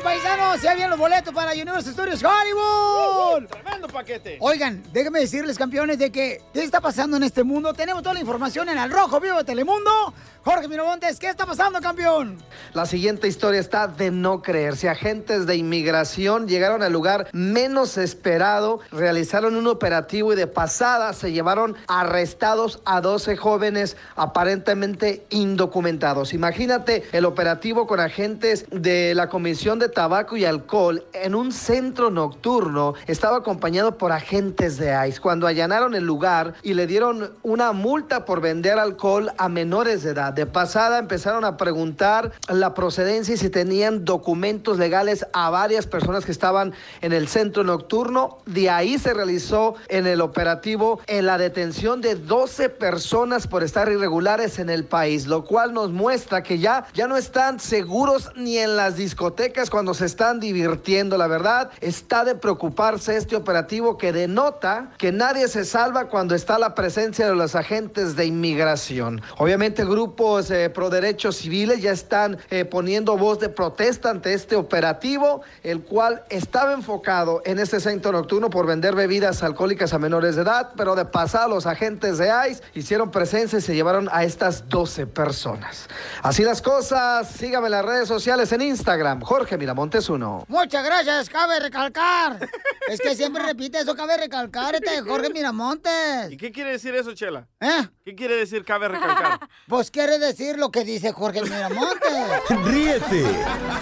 paisanos. Ya vienen los boletos para Universal Studios Hollywood. Tremendo paquete. Oigan, déjenme decirles, campeones, de que ¿qué está pasando en este mundo? Tenemos toda la información en el Rojo Vivo de Telemundo. Jorge Miramontes, ¿qué está pasando, campeón? La siguiente historia está de no creerse. Agentes de inmigración llegaron al lugar menos esperado, realizaron un operativo y de pasada se llevaron arrestados a 12 jóvenes aparentemente indocumentados. Imagínate el operativo con agentes de la Comisión de Tabaco y Alcohol en un centro nocturno. Estaba acompañado por agentes de ICE. Cuando allanaron el lugar y le dieron una multa por vender alcohol a menores de edad. De pasada empezaron a preguntar la procedencia y si tenían documentos legales a varias personas que estaban en el centro nocturno. De ahí se realizó en el operativo en la detención de 12 personas por estar irregulares en el país, lo cual nos muestra que ya, ya no están seguros ni en las discotecas cuando se están divirtiendo. La verdad, está de preocuparse este operativo que denota que nadie se salva cuando está la presencia de los agentes de inmigración. Obviamente grupos eh, pro derechos civiles ya están eh, poniendo voz de protesta ante este operativo, el cual estaba enfocado en este centro nocturno por vender bebidas alcohólicas a menores de edad, pero de pasada los agentes de ICE hicieron presencia y se llevaron a estas 12 personas. Así las cosas, sígame en las redes sociales en Instagram, Jorge Miramontes 1. Muchas gracias, cabe recalcar. es que siempre repite eso, cabe recalcar, este de Jorge Miramontes. ¿Y qué quiere decir eso, Chela? ¿Eh? ¿Qué quiere decir cabe recalcar? Pues quiere decir lo que dice Jorge Miramontes. Ríete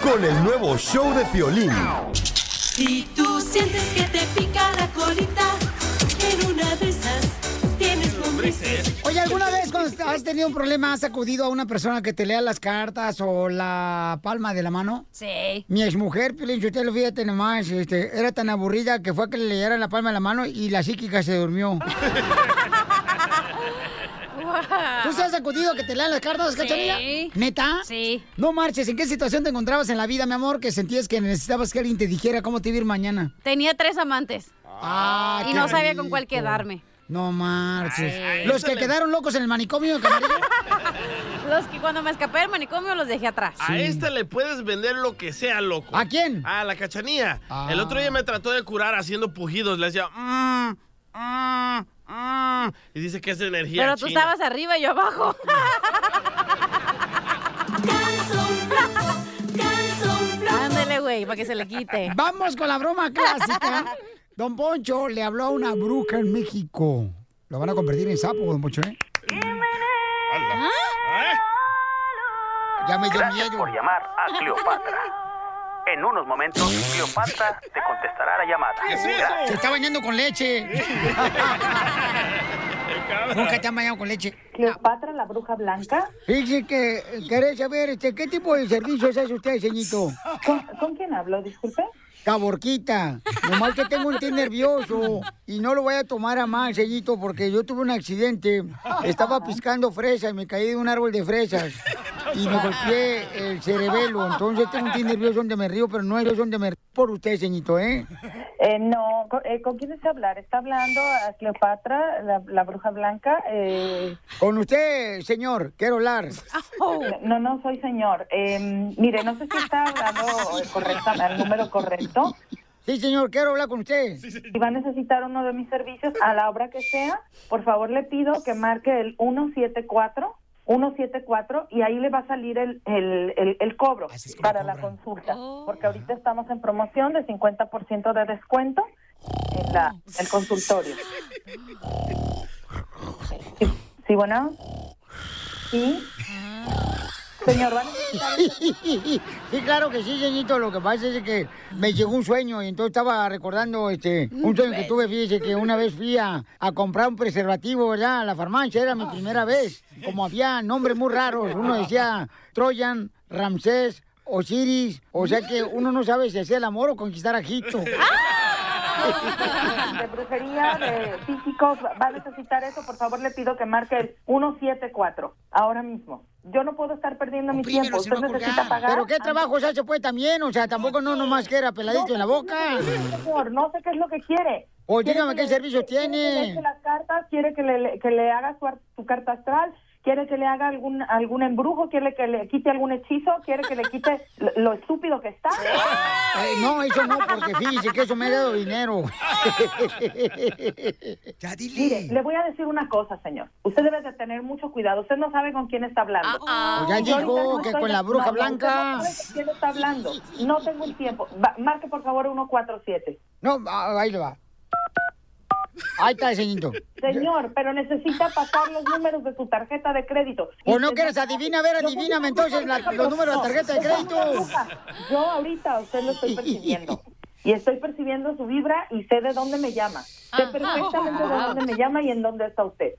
con el nuevo show de Piolín. Si tú sientes que te pica la colita, Oye, ¿alguna vez cuando has tenido un problema has acudido a una persona que te lea las cartas o la palma de la mano? Sí. Mi exmujer, Piolín, usted lo fíjate nomás, este, era tan aburrida que fue a que le leyera la palma de la mano y la psíquica se durmió. ¿Tú se has acudido a que te lean las cartas, Sí. cachanilla? ¿Neta? Sí. No marches, ¿en qué situación te encontrabas en la vida, mi amor, que sentías que necesitabas que alguien te dijera cómo te iba a ir mañana? Tenía tres amantes. Ah, y no sabía con cuál quedarme. No marches. Ay, Los que le- quedaron locos en el manicomio. Los que cuando me escapé del manicomio los dejé atrás. A esta le puedes vender lo que sea, loco. ¿A quién? A la cachanía. Ah. El otro día me trató de curar haciendo pujidos. Le decía, mmm, mmm, mmm. Y dice que es de energía Pero tú china. estabas arriba y yo abajo. Ándale, güey, para que se le quite. Vamos con la broma clásica. Don Poncho le habló a una bruja en México. Lo van a convertir en sapo, don Poncho, ¿eh? Ya me dio Gracias miedo. por llamar a Cleopatra. En unos momentos, Cleopatra te contestará la llamada. Se está bañando con leche. Nunca te han bañado con leche. Cleopatra, la bruja blanca. Fíjese que eh, querés saber este, qué tipo de servicios hace usted, señito. ¿Con, con quién hablo? Disculpe. Caborquita, nomás que tengo un té nervioso y no lo voy a tomar a mal, señito, porque yo tuve un accidente. Estaba piscando fresas y me caí de un árbol de fresas y me golpeé el cerebelo. Entonces tengo un té nervioso donde me río, pero no es donde me río por usted, señito, ¿eh? Eh, no, ¿con, eh, ¿con quién desea hablar? ¿Está hablando a Cleopatra, la, la bruja blanca? Eh, Con usted, señor, quiero hablar. no, no soy señor. Eh, mire, no sé si está hablando eh, correcta, al número correcto. Sí, señor, quiero hablar con usted. Si va a necesitar uno de mis servicios a la hora que sea, por favor le pido que marque el 174. 174 y ahí le va a salir el, el, el, el cobro para la consulta, porque ahorita estamos en promoción de 50% de descuento en la, el consultorio. Sí, sí, bueno. Sí. Señor, ¿va a Sí, claro que sí, señorito. Lo que pasa es que me llegó un sueño y entonces estaba recordando este un sueño que tuve. Fíjese que una vez fui a, a comprar un preservativo, ¿verdad? A la farmacia, era mi primera vez. Como había nombres muy raros, uno decía Troyan, Ramsés, Osiris. O sea que uno no sabe si hacía el amor o conquistar a Egipto. de brujería, de físicos, va a necesitar eso, por favor le pido que marque el 174, ahora mismo. Yo no puedo estar perdiendo mi tiempo. Usted necesita pagar. Pero qué trabajo se hace pues también, o sea, tampoco no nomás que era peladito en la boca. Señor, no sé qué es lo que quiere. O ¿Quiere dígame qué servicio quiere que le tiene. las cartas? ¿Quiere que le, que le haga su, ar- su carta astral? ¿Quiere que le haga algún algún embrujo? ¿Quiere que le quite algún hechizo? ¿Quiere que le quite lo, lo estúpido que está? Eh, no, eso no, porque fíjese que eso me ha dado dinero. Mire, le voy a decir una cosa, señor. Usted debe de tener mucho cuidado. Usted no sabe con quién está hablando. ah. Ya Y yo dijo que con la bruja no, blanca. No sabe con quién está hablando. No tengo el tiempo. Va- marque, por favor, 147. No, ah, ahí le va. Ahí está el señorito. Señor, pero necesita pasar los números de su tarjeta de crédito. ¿O no quieres adivina? A ver, adivíname entonces la- los números de la tarjeta de crédito. Yo ahorita a usted lo estoy percibiendo. Y estoy percibiendo su vibra y sé de dónde me llama. Sé perfectamente de dónde me llama y en dónde está usted.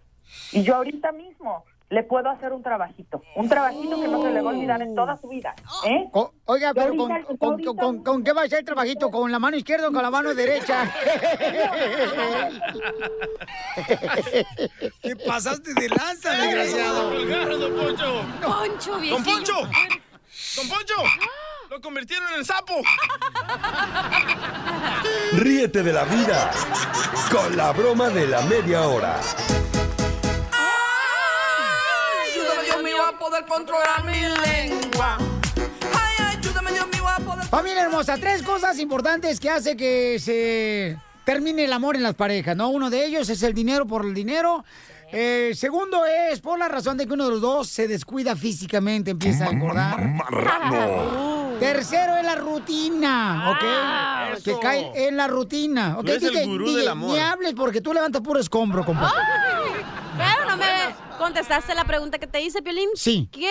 Y yo ahorita mismo le puedo hacer un trabajito. Un trabajito que no se le va a olvidar en toda su vida. ¿eh? O- oiga, pero con, ahorita- yo con- ahorita- con- con qué va a ser el trabajito? ¿Con la mano izquierda o con la mano derecha? Te pasaste de lanza, desgraciado. Don Poncho. Poncho, ¡Don viejillo. Poncho! ¡Don Poncho! ¡Lo convirtieron en sapo! Ríete de la vida con la broma de la media hora. Poder controlar mi lengua. Ay, ayúdame, Dios mío, a poder... Familia hermosa, tres cosas importantes que hace que se termine el amor en las parejas, ¿no? Uno de ellos es el dinero por el dinero. Eh, segundo es por la razón de que uno de los dos se descuida físicamente, empieza a engordar. Tercero es la rutina, ¿ok? Ah, que eso. cae en la rutina. ¿ok? Tú eres el gurú DJ, del amor. Ni hables porque tú levantas puro escombro, compadre. Pero no me contestaste la pregunta que te hice, Piolín. Sí. ¿Qué?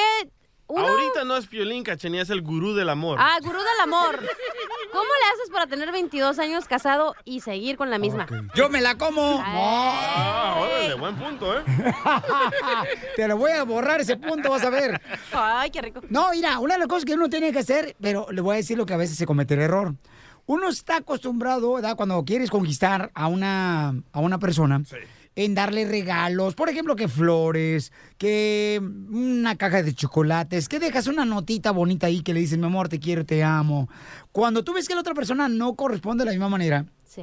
Uno... Ahorita no es Piolín, Cachenía, es el gurú del amor. Ah, gurú del amor. ¿Cómo le haces para tener 22 años casado y seguir con la misma? Yo me la como. Ah, órale, buen punto, ¿eh? Te lo voy a borrar ese punto, vas a ver. Ay, qué rico. No, mira, una de las cosas que uno tiene que hacer, pero le voy a decir lo que a veces se comete el error. Uno está acostumbrado, ¿verdad? Cuando quieres conquistar a una, a una persona, en darle regalos, por ejemplo, que flores, que una caja de chocolates, que dejas una notita bonita ahí que le dices, mi amor, te quiero, te amo. Cuando tú ves que la otra persona no corresponde de la misma manera, Sí.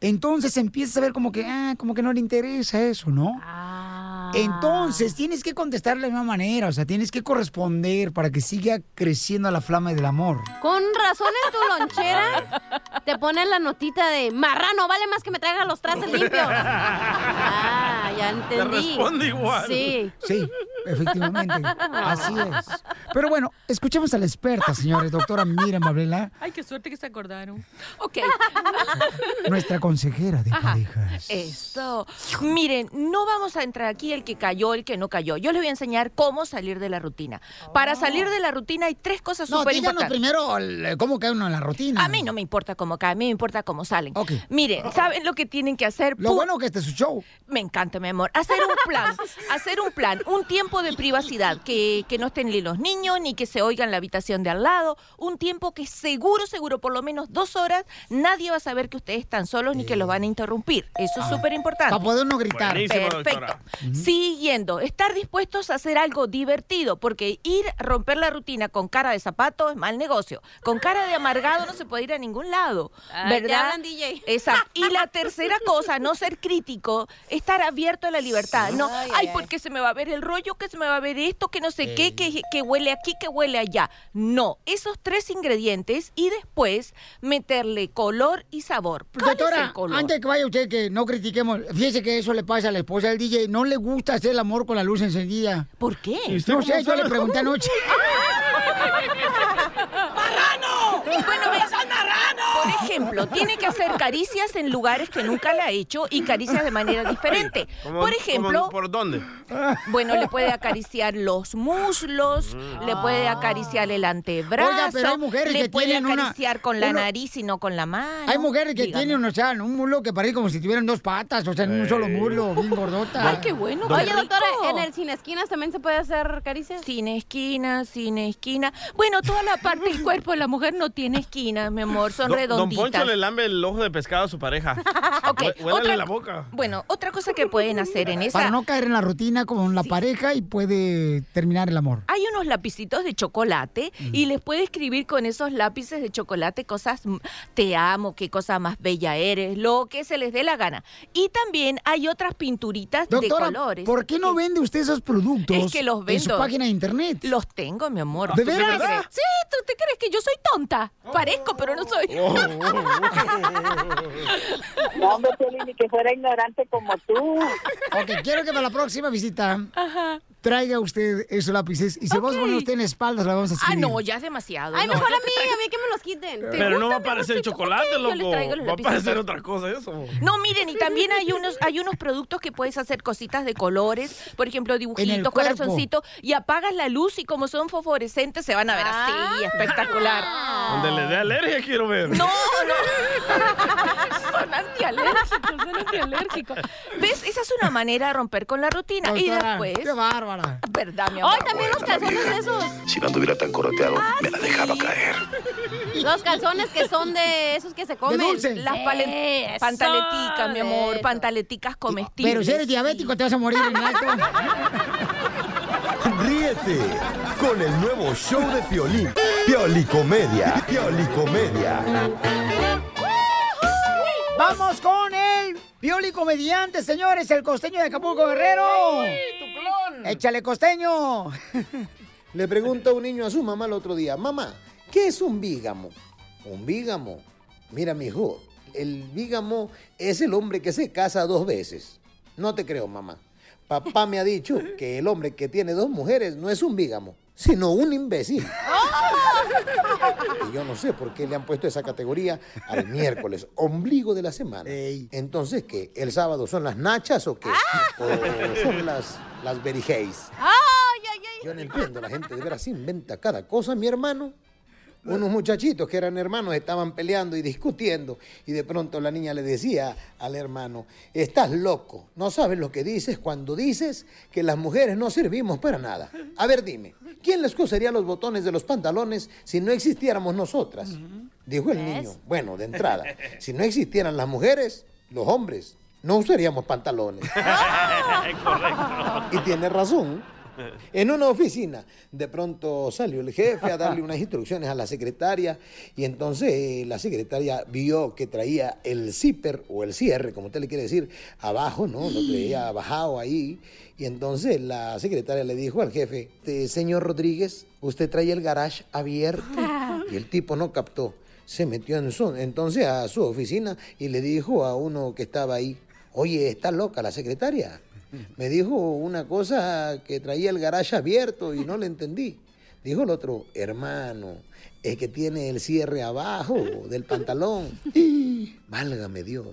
entonces empiezas a ver como que, ah, como que no le interesa eso, ¿no? Ah. Entonces tienes que contestar de la misma manera, o sea, tienes que corresponder para que siga creciendo la flama del amor. Con razón en tu lonchera te ponen la notita de marrano, vale más que me traiga los trastes limpios. Ah, ya entendí. responde igual. Sí. Sí, efectivamente, así es. Pero bueno, escuchemos a la experta, señores, doctora Miriam Mablela, Ay, qué suerte que se acordaron. Ok. nuestra consejera de Ajá. parejas. Eso. Miren, no vamos a entrar aquí el que cayó, el que no cayó. Yo les voy a enseñar cómo salir de la rutina. Para salir de la rutina hay tres cosas No, súper importantes. primero el- cómo cae uno en la rutina. A mí no me importa cómo caen, a mí me importa cómo salen. Ok. Miren, ¿saben lo que tienen que hacer? Lo Pu- bueno que este es su show. Me encanta, mi amor. Hacer un plan, hacer un plan, un tiempo de privacidad, que, que no estén ni los niños, ni que se oigan en la habitación de al lado, un tiempo que seguro, seguro, por lo menos dos horas, nadie va a saber que ustedes están solos ni que los van a interrumpir. Eso es súper importante. Para poder uno gritar. Buenísimo, Perfecto. Siguiendo, estar dispuestos a hacer algo divertido, porque ir a romper la rutina con cara de zapato es mal negocio. Con cara de amargado no se puede ir a ningún lado, Ay, ¿verdad? hablan, DJ. Exacto. Y la tercera cosa, no ser crítico, estar abierto a la libertad. No, Ay, ay, ay, ay. porque se me va a ver el rollo, que se me va a ver esto, que no sé qué, que, que huele aquí, que huele allá. No, esos tres ingredientes y después meterle color y sabor. ¿Cuál es Doctora, el color? antes que vaya usted, que no critiquemos, fíjese que eso le pasa a la esposa del DJ, no le gusta hacer el amor con la luz encendida. ¿Por qué? ¿Y usted No sé, yo sabe? le pregunté anoche. Bueno, ve- Por ejemplo, tiene que hacer caricias en lugares que nunca le ha hecho y caricias de manera diferente. ¿Cómo- Por cómo- ejemplo, ¿Por dónde? bueno, le puede acariciar los muslos, le puede acariciar el antebrazo, Oiga, pero hay mujeres le que puede tienen una- acariciar con la uno- nariz y no con la mano. Hay mujeres que Dígame. tienen, o sea, un muslo que parece como si tuvieran dos patas, o sea, en un solo muslo, bien gordota. Ay, qué bueno. Oye, doctora. ¿en el sin esquinas también se puede hacer caricias? Sin esquina, sin esquina. Bueno, toda la parte del cuerpo de la mujer no tiene esquinas, mi amor, son Do- redonditas. Don. Poncho le lambe el ojo de pescado a su pareja. Ok, otra- la boca. Bueno, otra cosa que pueden hacer en esa... Para no caer en la rutina con la pareja y puede terminar el amor. Hay unos lapicitos de chocolate y les puede escribir con esos lápices de chocolate cosas, te amo, qué cosa más bella eres, lo que se les dé la gana. Y también hay otras pinturitas Doctora, de colores. ¿por qué no vende usted esos productos Es que los en su vendo. página de internet? Los tengo, mi amor. ¿De crees? Sí, ¿tú te crees que yo soy tonta? Parezco, pero no soy. No, hombre, ni que fuera ignorante como tú. Ok, quiero que para la próxima visita traiga usted esos lápices y se va a poner usted en la espalda, la vamos a Ah, escribir. no, ya es demasiado. Ay, no, mejor a mí, traigo- a mí que me los quiten. Pero no va a parecer chocolate, les loco. Va a parecer otra cosa eso. No, miren, y también hay unos, hay unos productos que puedes hacer cositas de colores, por ejemplo, dibujitos, cuerpo. corazoncito, y apagas la luz y como son fosforescentes se van a ver así, espectacular. Donde le dé alergia quiero ver. No, no. son antialérgicos, son antialérgicos. ¿Ves? Esa es una manera de romper con la rutina. y después. ¡Qué bárbara! ¿Verdad, mi amor? Ay, también los calzones esos. Si no anduviera tan coroteado, me la dejaba caer. Los calzones que son de esos que se comen. dulce. Las Sí, pantaleticas, mi amor, pantaleticas comestibles. Pero si eres diabético te vas a morir en el acto. Ríete con el nuevo show de Piolín. Piolicomedia. Piolicomedia. Vamos con el Pioli comediante, señores, el costeño de Acapulco Guerrero. Échale costeño. Le pregunta un niño a su mamá el otro día, mamá, ¿qué es un bígamo? Un bígamo. Mira, mi hijo, el bígamo es el hombre que se casa dos veces. No te creo, mamá. Papá me ha dicho que el hombre que tiene dos mujeres no es un bígamo, sino un imbécil. Y yo no sé por qué le han puesto esa categoría al miércoles, ombligo de la semana. Entonces, ¿qué? ¿El sábado son las nachas o qué? ¿O son las, las berijeis? Ay, ay, ay. Yo no entiendo, la gente de veras inventa cada cosa, mi hermano. Unos muchachitos que eran hermanos estaban peleando y discutiendo y de pronto la niña le decía al hermano, estás loco, no sabes lo que dices cuando dices que las mujeres no servimos para nada. A ver, dime, ¿quién les cosería los botones de los pantalones si no existiéramos nosotras? Dijo el niño, bueno, de entrada, si no existieran las mujeres, los hombres, no usaríamos pantalones. Y tiene razón. En una oficina, de pronto salió el jefe a darle unas instrucciones a la secretaria y entonces eh, la secretaria vio que traía el zipper o el cierre, como usted le quiere decir, abajo, ¿no? Lo traía bajado ahí. Y entonces la secretaria le dijo al jefe, "Eh, señor Rodríguez, usted trae el garage abierto. Y el tipo no captó. Se metió en su- entonces a su oficina y le dijo a uno que estaba ahí, oye, está loca la secretaria. Me dijo una cosa que traía el garaje abierto y no le entendí. Dijo el otro, hermano, es que tiene el cierre abajo del pantalón. Válgame Dios.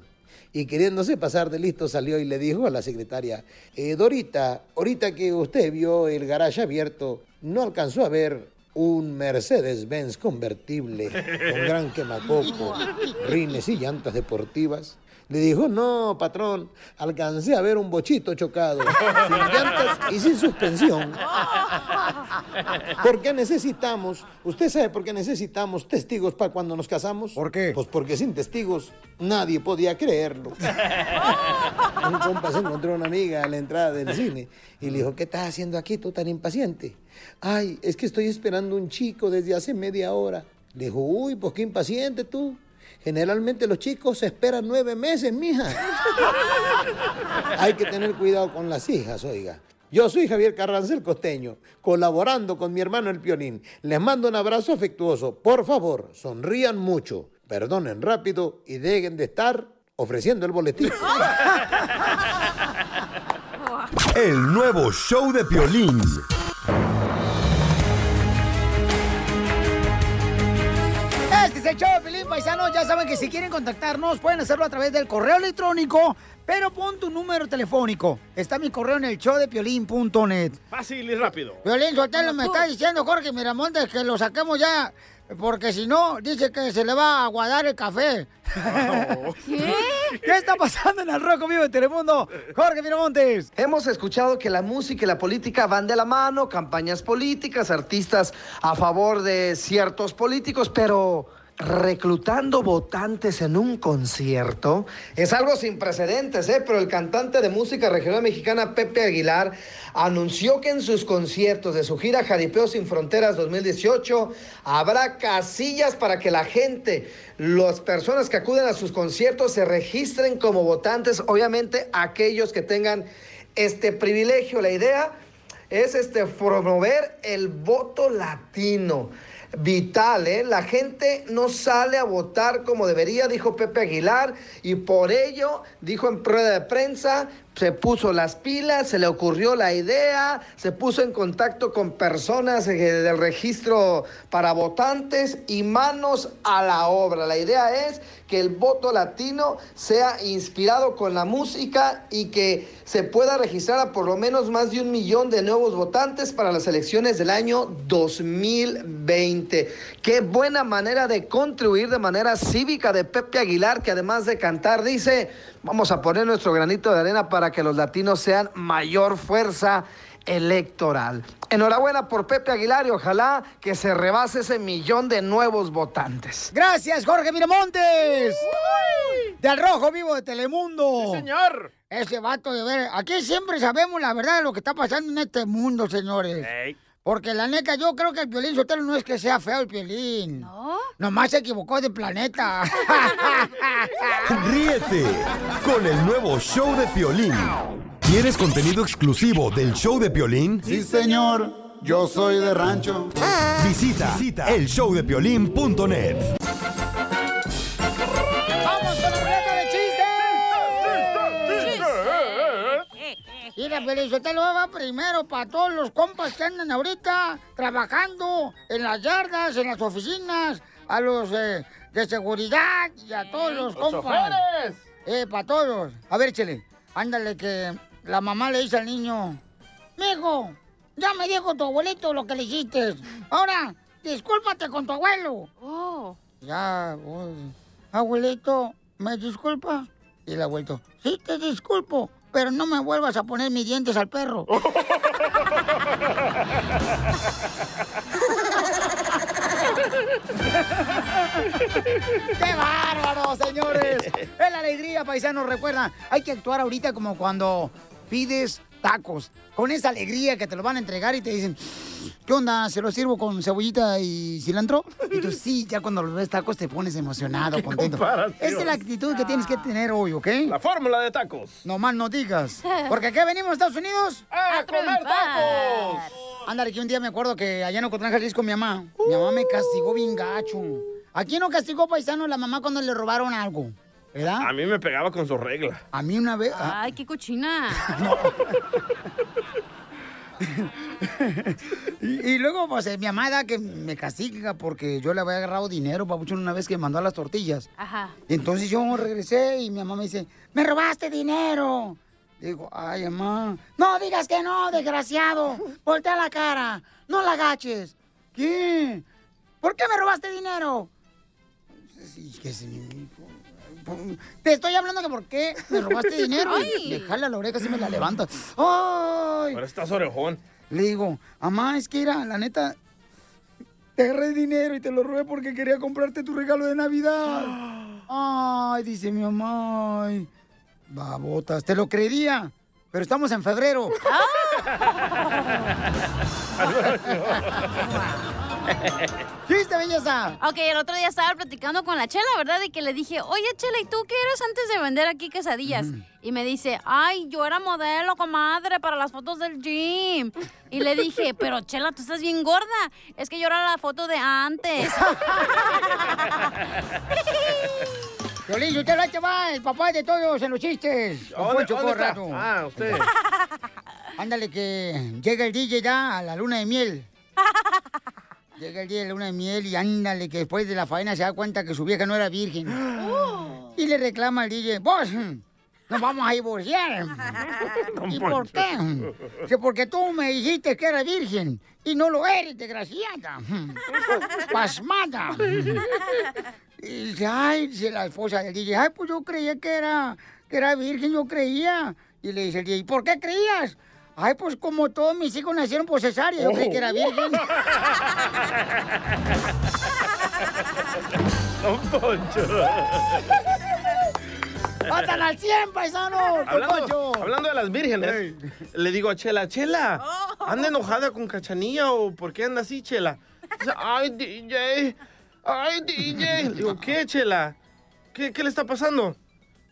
Y queriéndose pasar de listo salió y le dijo a la secretaria, "Eh, Dorita, ahorita que usted vio el garaje abierto, ¿no alcanzó a ver un Mercedes-Benz convertible con gran quemacoco, rines y llantas deportivas? Le dijo, no, patrón, alcancé a ver un bochito chocado, sin llantas y sin suspensión. ¿Por qué necesitamos? ¿Usted sabe por qué necesitamos testigos para cuando nos casamos? ¿Por qué? Pues porque sin testigos nadie podía creerlo. Un compa se encontró una amiga a la entrada del cine y le dijo, ¿qué estás haciendo aquí tú tan impaciente? Ay, es que estoy esperando un chico desde hace media hora. Le dijo, uy, pues qué impaciente tú. Generalmente los chicos se esperan nueve meses, mija. Hay que tener cuidado con las hijas, oiga. Yo soy Javier Carranza el Costeño, colaborando con mi hermano el Pionín. Les mando un abrazo afectuoso. Por favor, sonrían mucho, perdonen rápido y dejen de estar ofreciendo el boletín. El nuevo show de Piolín. Es el show de Pelín Paisano. Ya saben que si quieren contactarnos, pueden hacerlo a través del correo electrónico, pero pon tu número telefónico. Está mi correo en el show de piolín.net. Fácil y rápido. Violín Sotelo me está diciendo Jorge Miramontes que lo saquemos ya, porque si no, dice que se le va a aguadar el café. ¿Qué? ¿Qué está pasando en el Rojo Vivo de Telemundo? Jorge Miramontes. Hemos escuchado que la música y la política van de la mano, campañas políticas, artistas a favor de ciertos políticos, pero reclutando votantes en un concierto. Es algo sin precedentes, ¿eh? pero el cantante de música regional mexicana Pepe Aguilar anunció que en sus conciertos de su gira Jaripeo sin Fronteras 2018 habrá casillas para que la gente, las personas que acuden a sus conciertos se registren como votantes, obviamente aquellos que tengan este privilegio. La idea es este promover el voto latino. Vital, ¿eh? La gente no sale a votar como debería, dijo Pepe Aguilar, y por ello, dijo en prueba de prensa, se puso las pilas, se le ocurrió la idea, se puso en contacto con personas eh, del registro para votantes y manos a la obra. La idea es que el voto latino sea inspirado con la música y que se pueda registrar a por lo menos más de un millón de nuevos votantes para las elecciones del año 2020. Qué buena manera de contribuir de manera cívica de Pepe Aguilar, que además de cantar dice, vamos a poner nuestro granito de arena para que los latinos sean mayor fuerza electoral. Enhorabuena por Pepe Aguilar y ojalá que se rebase ese millón de nuevos votantes. Gracias, Jorge Miramontes. De Al Rojo Vivo de Telemundo. Sí, señor. Ese vato de ver. Aquí siempre sabemos la verdad de lo que está pasando en este mundo, señores. Porque la neta, yo creo que el violín sotelo no es que sea feo el violín. ¿No? Nomás se equivocó de planeta. Ríete con el nuevo show de Piolín. ¿Quieres contenido exclusivo del show de Piolín? Sí, señor. Yo soy de rancho. Visita, visita el showdepiolín.net. ¡Vamos con la ruleta de chistes! Mira, Pelizotelo va primero para todos los compas que andan ahorita trabajando en las yardas, en las oficinas, a los eh, de seguridad y a todos los ¡Los compas. Eh, para todos. A ver, Chele, ándale que la mamá le dice al niño, Mijo, ya me dijo tu abuelito lo que le hiciste. Ahora, discúlpate con tu abuelo. Oh. Ya, pues, abuelito, ¿me disculpa? Y el abuelito, sí te disculpo, pero no me vuelvas a poner mis dientes al perro. ¡Qué bárbaro, señores! Es la alegría, paisanos. Recuerda, hay que actuar ahorita como cuando pides tacos. Con esa alegría que te lo van a entregar y te dicen, ¿qué onda? ¿Se lo sirvo con cebollita y cilantro? Y tú sí, ya cuando los ves tacos te pones emocionado, contento. Esa es la actitud que tienes que tener hoy, ¿ok? La fórmula de tacos. No más no digas. Porque aquí venimos a Estados Unidos ¡A comer tacos! Ándale, que un día me acuerdo que allá en Ocotlán, Jalisco, mi mamá, mi mamá me castigó bien gacho. Aquí no castigó paisano la mamá cuando le robaron algo, ¿verdad? A mí me pegaba con su regla. A mí una vez... ah, Ay, qué cochina. y, y luego, pues, eh, mi mamá da que me castiga porque yo le había agarrado dinero, papuchón, una vez que mandó a las tortillas. Ajá. Y entonces yo regresé y mi mamá me dice, ¡me robaste dinero! Digo, ay, mamá. No digas que no, desgraciado. Voltea la cara. No la agaches. ¿Qué? ¿Por qué me robaste dinero? Sí, que sí. Te estoy hablando que por qué me robaste dinero. Y le jala la oreja así me la levanta. ¡Ay! Ahora estás orejón. Le digo, mamá, es que era, la neta, te agarré dinero y te lo robé porque quería comprarte tu regalo de Navidad. Ay, dice mi mamá. Ay, babotas, te lo creería. Pero estamos en febrero. ¿Viste, belleza? Ok, el otro día estaba platicando con la Chela, ¿verdad? Y que le dije, oye, Chela, ¿y tú qué eres antes de vender aquí quesadillas? Y me dice, ay, yo era modelo, comadre, para las fotos del gym. Y le dije, pero Chela, tú estás bien gorda. Es que yo era la foto de antes. Violín, usted lo va, el papá de todos en los chistes. ¿Dónde- Poncho dónde está? Ah, usted. Ándale, que llega el DJ ya a la luna de miel. Llega el día de luna de miel y ándale, que después de la faena se da cuenta que su vieja no era virgen. Y le reclama al DJ, vos, nos vamos a divorciar. ¿Y por qué? Porque tú me dijiste que era virgen y no lo eres, desgraciada. Pasmada. Y dice, ay, dice la esposa del DJ, ay, pues yo creía que era, que era virgen, yo creía. Y le dice el DJ, ¿por qué creías? Ay, pues como todos mis hijos nacieron por cesárea, yo creí que era virgen. Don Poncho. ¡Matan al 100, paisano! Hablando, hablando de las vírgenes, le digo a Chela, Chela, ¿anda enojada con Cachanilla o por qué anda así, Chela? Dice, ay, DJ, ay, DJ. Le digo, ¿qué, Chela? ¿Qué, qué le está pasando?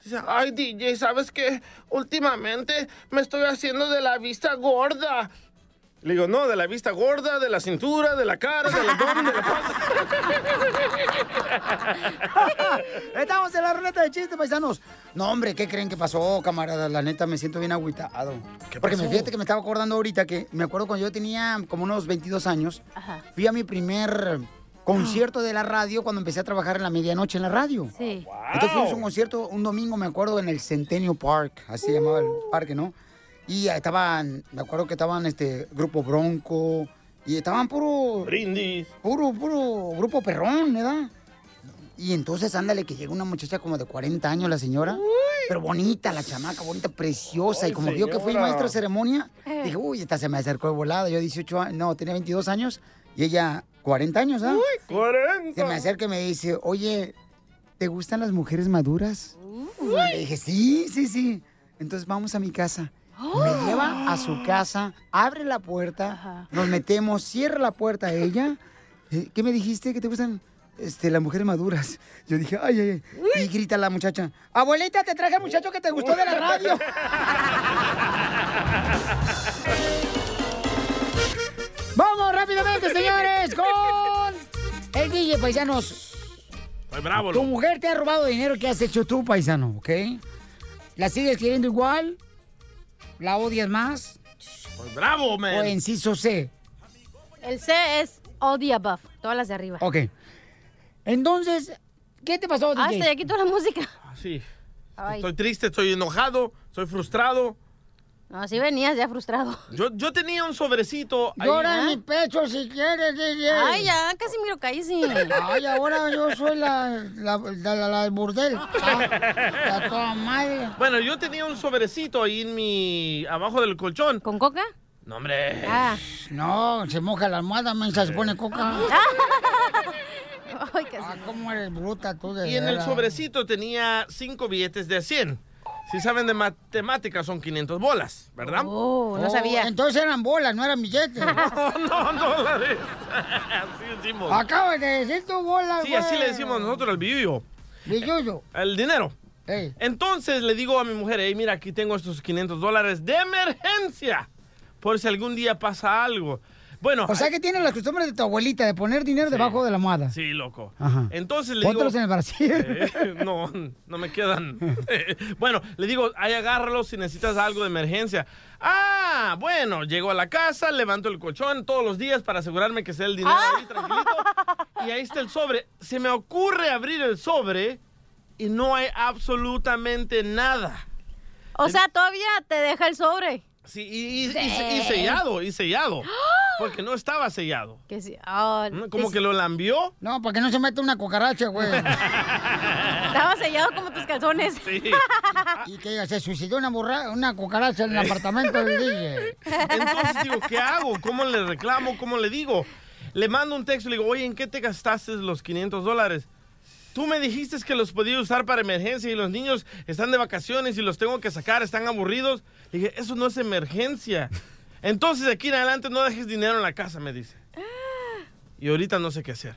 Dice, ay, DJ, ¿sabes qué? Últimamente me estoy haciendo de la vista gorda. Le digo, no, de la vista gorda, de la cintura, de la cara, del abdomen, de la panza. Estamos en la ruleta de chistes, paisanos. No, hombre, ¿qué creen que pasó, camarada? La neta, me siento bien agüitado. Porque me pasó? fíjate que me estaba acordando ahorita que me acuerdo cuando yo tenía como unos 22 años, fui a mi primer concierto de la radio cuando empecé a trabajar en la medianoche en la radio. Sí. Entonces fuimos a un concierto un domingo, me acuerdo, en el Centennial Park, así se llamaba el parque, ¿no? Y estaban, me acuerdo que estaban este grupo Bronco y estaban puro Brindis. puro puro grupo perrón, ¿verdad? Y entonces ándale que llega una muchacha como de 40 años la señora, pero bonita la chamaca, bonita, preciosa y como vio que fui maestro de ceremonia, dije, "Uy, esta se me acercó de volada." Yo 18 años, no, tenía 22 años y ella 40 años, ¿ah? Uy, 40. Se me acerca y me dice, "Oye, ¿te gustan las mujeres maduras?" Le dije, "Sí, sí, sí." Entonces vamos a mi casa. Me lleva a su casa, abre la puerta, nos metemos, cierra la puerta a ella. Eh, ¿Qué me dijiste? ¿Que te gustan este, las mujeres maduras? Yo dije, ay, ay, ay. Y grita la muchacha, abuelita, te traje al muchacho que te gustó de la radio. Rápidamente, señores, con el DJ Paisanos. Soy bravo, Tu mujer te ha robado dinero que has hecho tú, paisano, ¿ok? ¿La sigues queriendo igual? ¿La odias más? Soy bravo, man. O inciso C. El C es all the above, todas las de arriba. Ok. Entonces, ¿qué te pasó, Ah, DJ? hasta ya quito la música. Sí. Ay. Estoy triste, estoy enojado, estoy frustrado. No, así venías ya frustrado. Yo, yo tenía un sobrecito ahí. Llora en mi pecho si quieres, DJ. Ay, ya, casi miro cállese. Ay, ahora yo soy la, la, la, la- la del burdel. Ah, la toda madre. Bueno, yo tenía un sobrecito ahí en mi... abajo del colchón. ¿Con coca? No, hombre. Ah. No, se moja la almohada, mensa, se pone coca. Ay, qué Ah, ¿cómo eres bruta tú de Y en el sobrecito tenía cinco billetes de 100. Si saben de matemáticas son 500 bolas, ¿verdad? Oh, no Oh, sabía. Entonces eran bolas, no eran billetes. no, no, la de... Así decimos. Acabas de decir tu bola, Sí, así le decimos nosotros al billuyo. Billuyo. El dinero. Entonces le digo a mi mujer, hey, mira, aquí tengo estos 500 dólares de emergencia. Por si algún día pasa algo. Bueno. O sea que tienes las costumbres de tu abuelita de poner dinero debajo de la almohada. Sí, loco. Ajá. Entonces le digo... Póntelos en el brasier. Eh, no, no me quedan. bueno, le digo, ahí agárralo si necesitas algo de emergencia. Ah, bueno, llego a la casa, levanto el colchón todos los días para asegurarme que sea el dinero ahí tranquilito. Y ahí está el sobre. Se me ocurre abrir el sobre y no hay absolutamente nada. O sea, todavía te deja el sobre. Sí, y, y- y- y sellado, y sellado. Porque no estaba sellado. Que sí. ah. Como que lo lambió. No, para que no se meta una cucaracha, güey. Estaba sellado como tus calzones. Sí. y que se suicidó una, burra, una cucaracha en el apartamento del DJ. Entonces digo, ¿qué hago? ¿Cómo le reclamo? ¿Cómo le digo? Le mando un texto y le digo, oye, ¿en qué te gastaste los 500 dólares? Tú me dijiste que los podía usar para emergencia y los niños están de vacaciones y los tengo que sacar, están aburridos. Le dije, eso no es emergencia. Entonces, de aquí en adelante no dejes dinero en la casa, me dice. Y ahorita no sé qué hacer.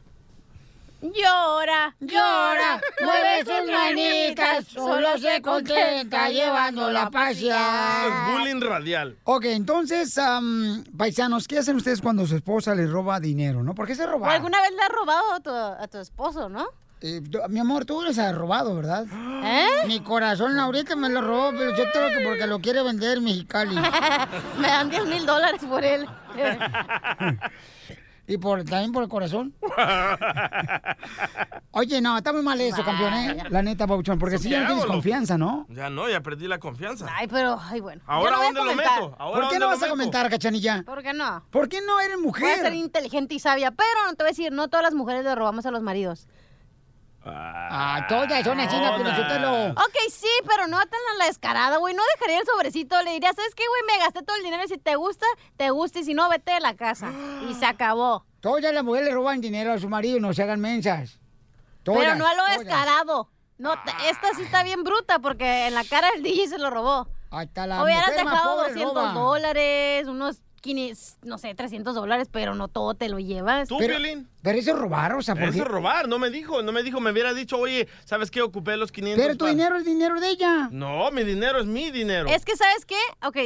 Llora, Llora, mueve sus manitas, solo se contenta llevándola a pasear. Es bullying radial. Ok, entonces, am, paisanos, ¿qué hacen ustedes cuando su esposa les roba dinero, no? ¿Por qué se ¿O roba? alguna vez le has robado a tu, a tu esposo, no? Eh, mi amor, tú les has robado, ¿verdad? ¿Eh? Mi corazón ahorita me lo robó, pero yo creo que porque lo quiere vender Mexicali. Me dan 10 mil dólares por él. ¿Y por, también por el corazón? Oye, no, está muy mal eso, campeón, ¿eh? La neta, Pauchón, porque si ya no ¿Qué tienes confianza, ¿no? Ya no, ya perdí la confianza. Ay, pero, ay, bueno. ¿Ahora no voy a dónde lo comentar. meto? ¿Ahora ¿Por qué no vas a comentar, cachanilla? ¿Por qué no? ¿Por qué no eres Voy a mujer? ser inteligente y sabia, pero no te voy a decir, no todas las mujeres le robamos a los maridos. Ah, todas son así, no, pero yo te lo... Ok, sí, pero no tan a la descarada, güey. No dejaría el sobrecito. Le diría, ¿sabes qué, güey? Me gasté todo el dinero y si te gusta, te gusta y si no, vete de la casa. Y se acabó. Todas las mujeres le roban dinero a su marido, no se hagan mensas. Pero no a lo descarado. No, te- esta sí está bien bruta porque en la cara del DJ se lo robó. Ahí está la Hubieras dejado pobre 200 roba. dólares, unos 500, no sé, 300 dólares, pero no todo te lo llevas. ¿Tú, Piolín? Pero eso es robar, o sea, ¿por Eso qué? es robar, no me dijo, no me dijo, me hubiera dicho, oye, ¿sabes qué? Ocupé los 500. Pero tu para-". dinero es dinero de ella. No, mi dinero es mi dinero. Es que, ¿sabes qué? Ok,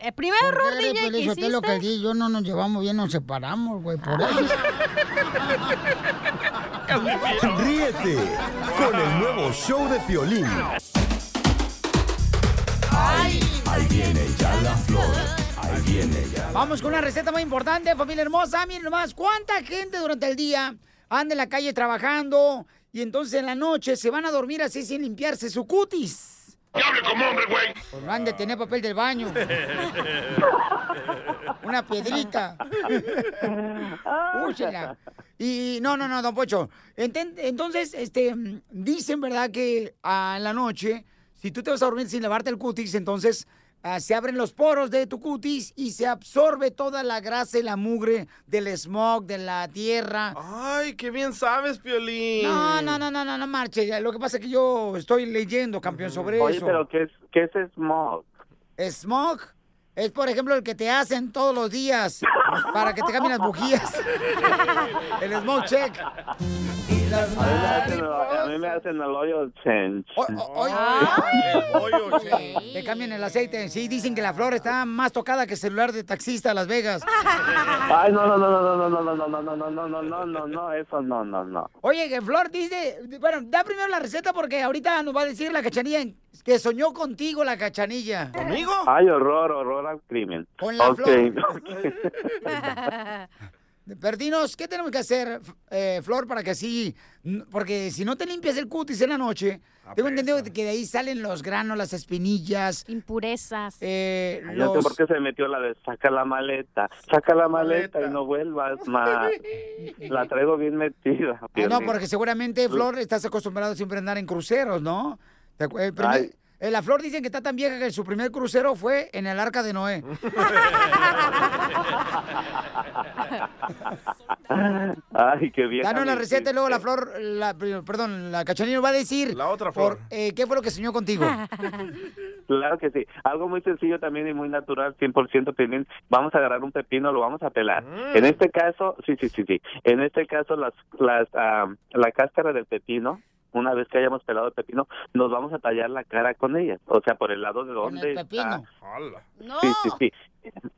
el primer error, ¿Qué, DJ, que Sotelo, que yo no nos llevamos bien, nos separamos, güey, por eso. Ríete con el nuevo show de Piolín. Ahí viene ya la flor. Ahí viene ya. Vamos con una receta muy importante, familia hermosa. Miren nomás, ¿cuánta gente durante el día anda en la calle trabajando y entonces en la noche se van a dormir así sin limpiarse su cutis? ¡Hable como hombre, güey! Pues no han de tener papel del baño. Una piedrita. Úsela. Y no, no, no, don Pocho. Enten- Entonces, este, dicen, ¿verdad? Que ah, en la noche, si tú te vas a dormir sin lavarte el cutis, entonces ah, se abren los poros de tu cutis y se absorbe toda la grasa y la mugre del smog, de la tierra. Ay, qué bien sabes, Piolín. No, no, no, no, no, no marche. Lo que pasa es que yo estoy leyendo, campeón, sobre Oye, eso. pero ¿qué es, qué es smog? Smog es, por ejemplo, el que te hacen todos los días para que te cambien las bujías. el smog check. Las A mí me hacen, a mí me hacen el oil change. Te cambian el aceite. Sí, dicen que la flor está más tocada que el celular de taxista a Las Vegas. Ay, no, no, no, no, no, no, no, no, no, no, no, no, no, no, no, no, eso no, no, no. Oye, que Flor dice, bueno, da primero la receta porque ahorita nos va a decir la cachanilla que soñó contigo la cachanilla. ¿Conmigo? Ay, horror, horror al crimen. Con la Ok, flor. Ok. Perdinos, ¿qué tenemos que hacer, eh, Flor, para que así, porque si no te limpias el cutis en la noche, tengo entendido que de ahí salen los granos, las espinillas. Impurezas. Eh, Ay, No sé por qué se metió la de saca la maleta, saca la maleta y no vuelvas más. La traigo bien metida. Ah, no, porque seguramente, Flor, estás acostumbrado siempre a andar en cruceros, ¿no? Ay. Eh, la Flor dicen que está tan vieja que su primer crucero fue en el Arca de Noé. Ay, qué bien. Danos la receta y luego la Flor, la, perdón, la cachanilla va a decir La otra por, Flor. eh, qué fue lo que soñó contigo. Claro que sí. Algo muy sencillo también y muy natural, 100% Piolín. Vamos a agarrar un pepino, lo vamos a pelar. En este caso, sí, sí, sí, sí. En este caso, las, las, ah, la cáscara del pepino, una vez que hayamos pelado el pepino, nos vamos a tallar la cara con ella. O sea, por el lado de donde está. Sí, sí, sí.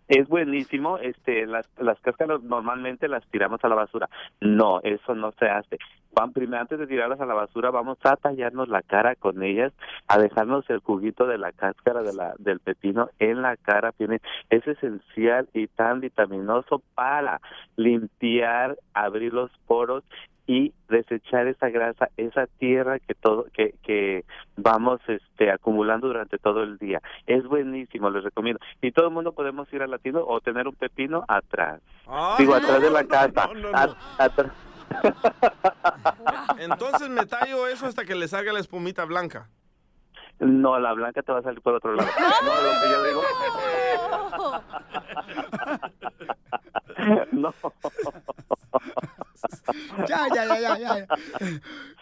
Es buenísimo. Este, las, las cáscaras normalmente las tiramos a la basura. No, eso no se hace. Van, primero, antes de tirarlas a la basura, vamos a tallarnos la cara con ellas, a dejarnos el juguito de la cáscara de la, del pepino en la cara. Tiene, es esencial y tan vitaminoso para limpiar, abrir los poros y desechar esa grasa, esa tierra que todo que, que vamos este acumulando durante todo el día. Es buenísimo, les recomiendo. Y todo el mundo podemos ir al latino o tener un pepino atrás. Digo, atrás de la casa. At- atrás. Entonces me tallo eso hasta que le salga la espumita blanca. No, la blanca te va a salir por otro lado. No, lo que yo digo. No. ya, ya, ya, ya, ya.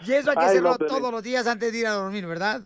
Y eso hay que Ay, hacerlo no, pero- todos los días antes de ir a dormir, ¿verdad?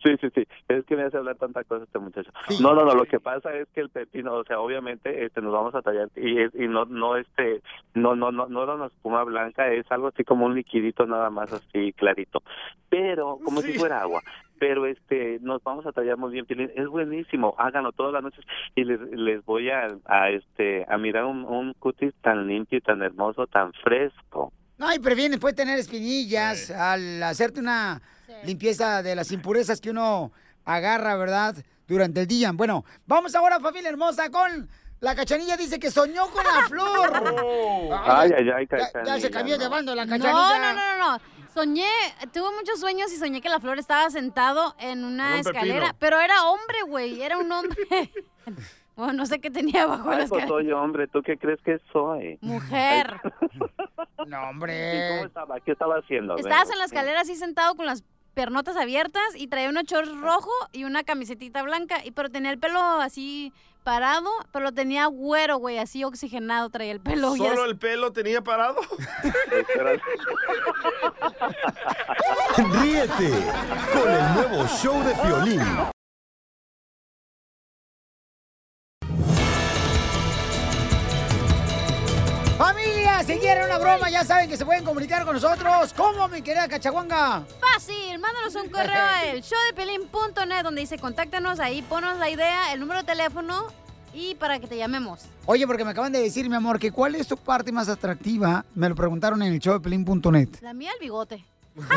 Sí, sí, sí. Es que me hace hablar tanta cosa este muchacho. No, no, no. Lo que pasa es que el pepino, o sea, obviamente, este, nos vamos a tallar y, y no, no, este, no, no, no, no era una espuma blanca, es algo así como un liquidito nada más así clarito, pero como si fuera agua. Pero este, nos vamos a tallar muy bien. Es buenísimo. Háganlo todas las noches y les, les voy a, a, este, a mirar un, un cutis tan limpio y tan hermoso, tan fresco. No, y previenes, puedes tener espinillas al hacerte una limpieza de las impurezas que uno agarra, ¿verdad? Durante el día. Bueno, vamos ahora, familia hermosa, con la cachanilla. Dice que soñó con la flor. Ay, ay, ay, ya, se cambió de bando la cachanilla. no, no, no, no. Soñé, tuve muchos sueños y soñé que la flor estaba sentado en una un escalera, pepino. pero era hombre, güey, era un hombre. bueno, no sé qué tenía abajo de la Ay, pues escalera. soy hombre. ¿Tú qué crees que soy? Mujer. No, ¿Y hombre. cómo estaba? ¿Qué estaba haciendo? Estabas Ven. en la escalera así sentado con las pernotas abiertas y traía unos shorts rojo y una camisetita blanca, y pero tenía el pelo así parado, pero lo tenía güero, güey, así oxigenado traía el pelo. y ¿Solo el pelo tenía parado? Ríete con el nuevo show de Piolín. Familia, si quieren una broma, ya saben que se pueden comunicar con nosotros. ¿Cómo, mi querida Cachaguanga? Fácil, mándanos un correo a el showdepelín.net donde dice contáctanos ahí, ponos la idea, el número de teléfono y para que te llamemos. Oye, porque me acaban de decir, mi amor, que cuál es tu parte más atractiva. Me lo preguntaron en el show de Pelín.net. La mía, el bigote. Como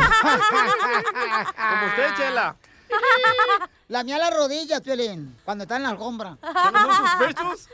usted, Chela. La mía las rodillas, Piolín, cuando está en la alfombra. ¿Cuáles son sus pechos?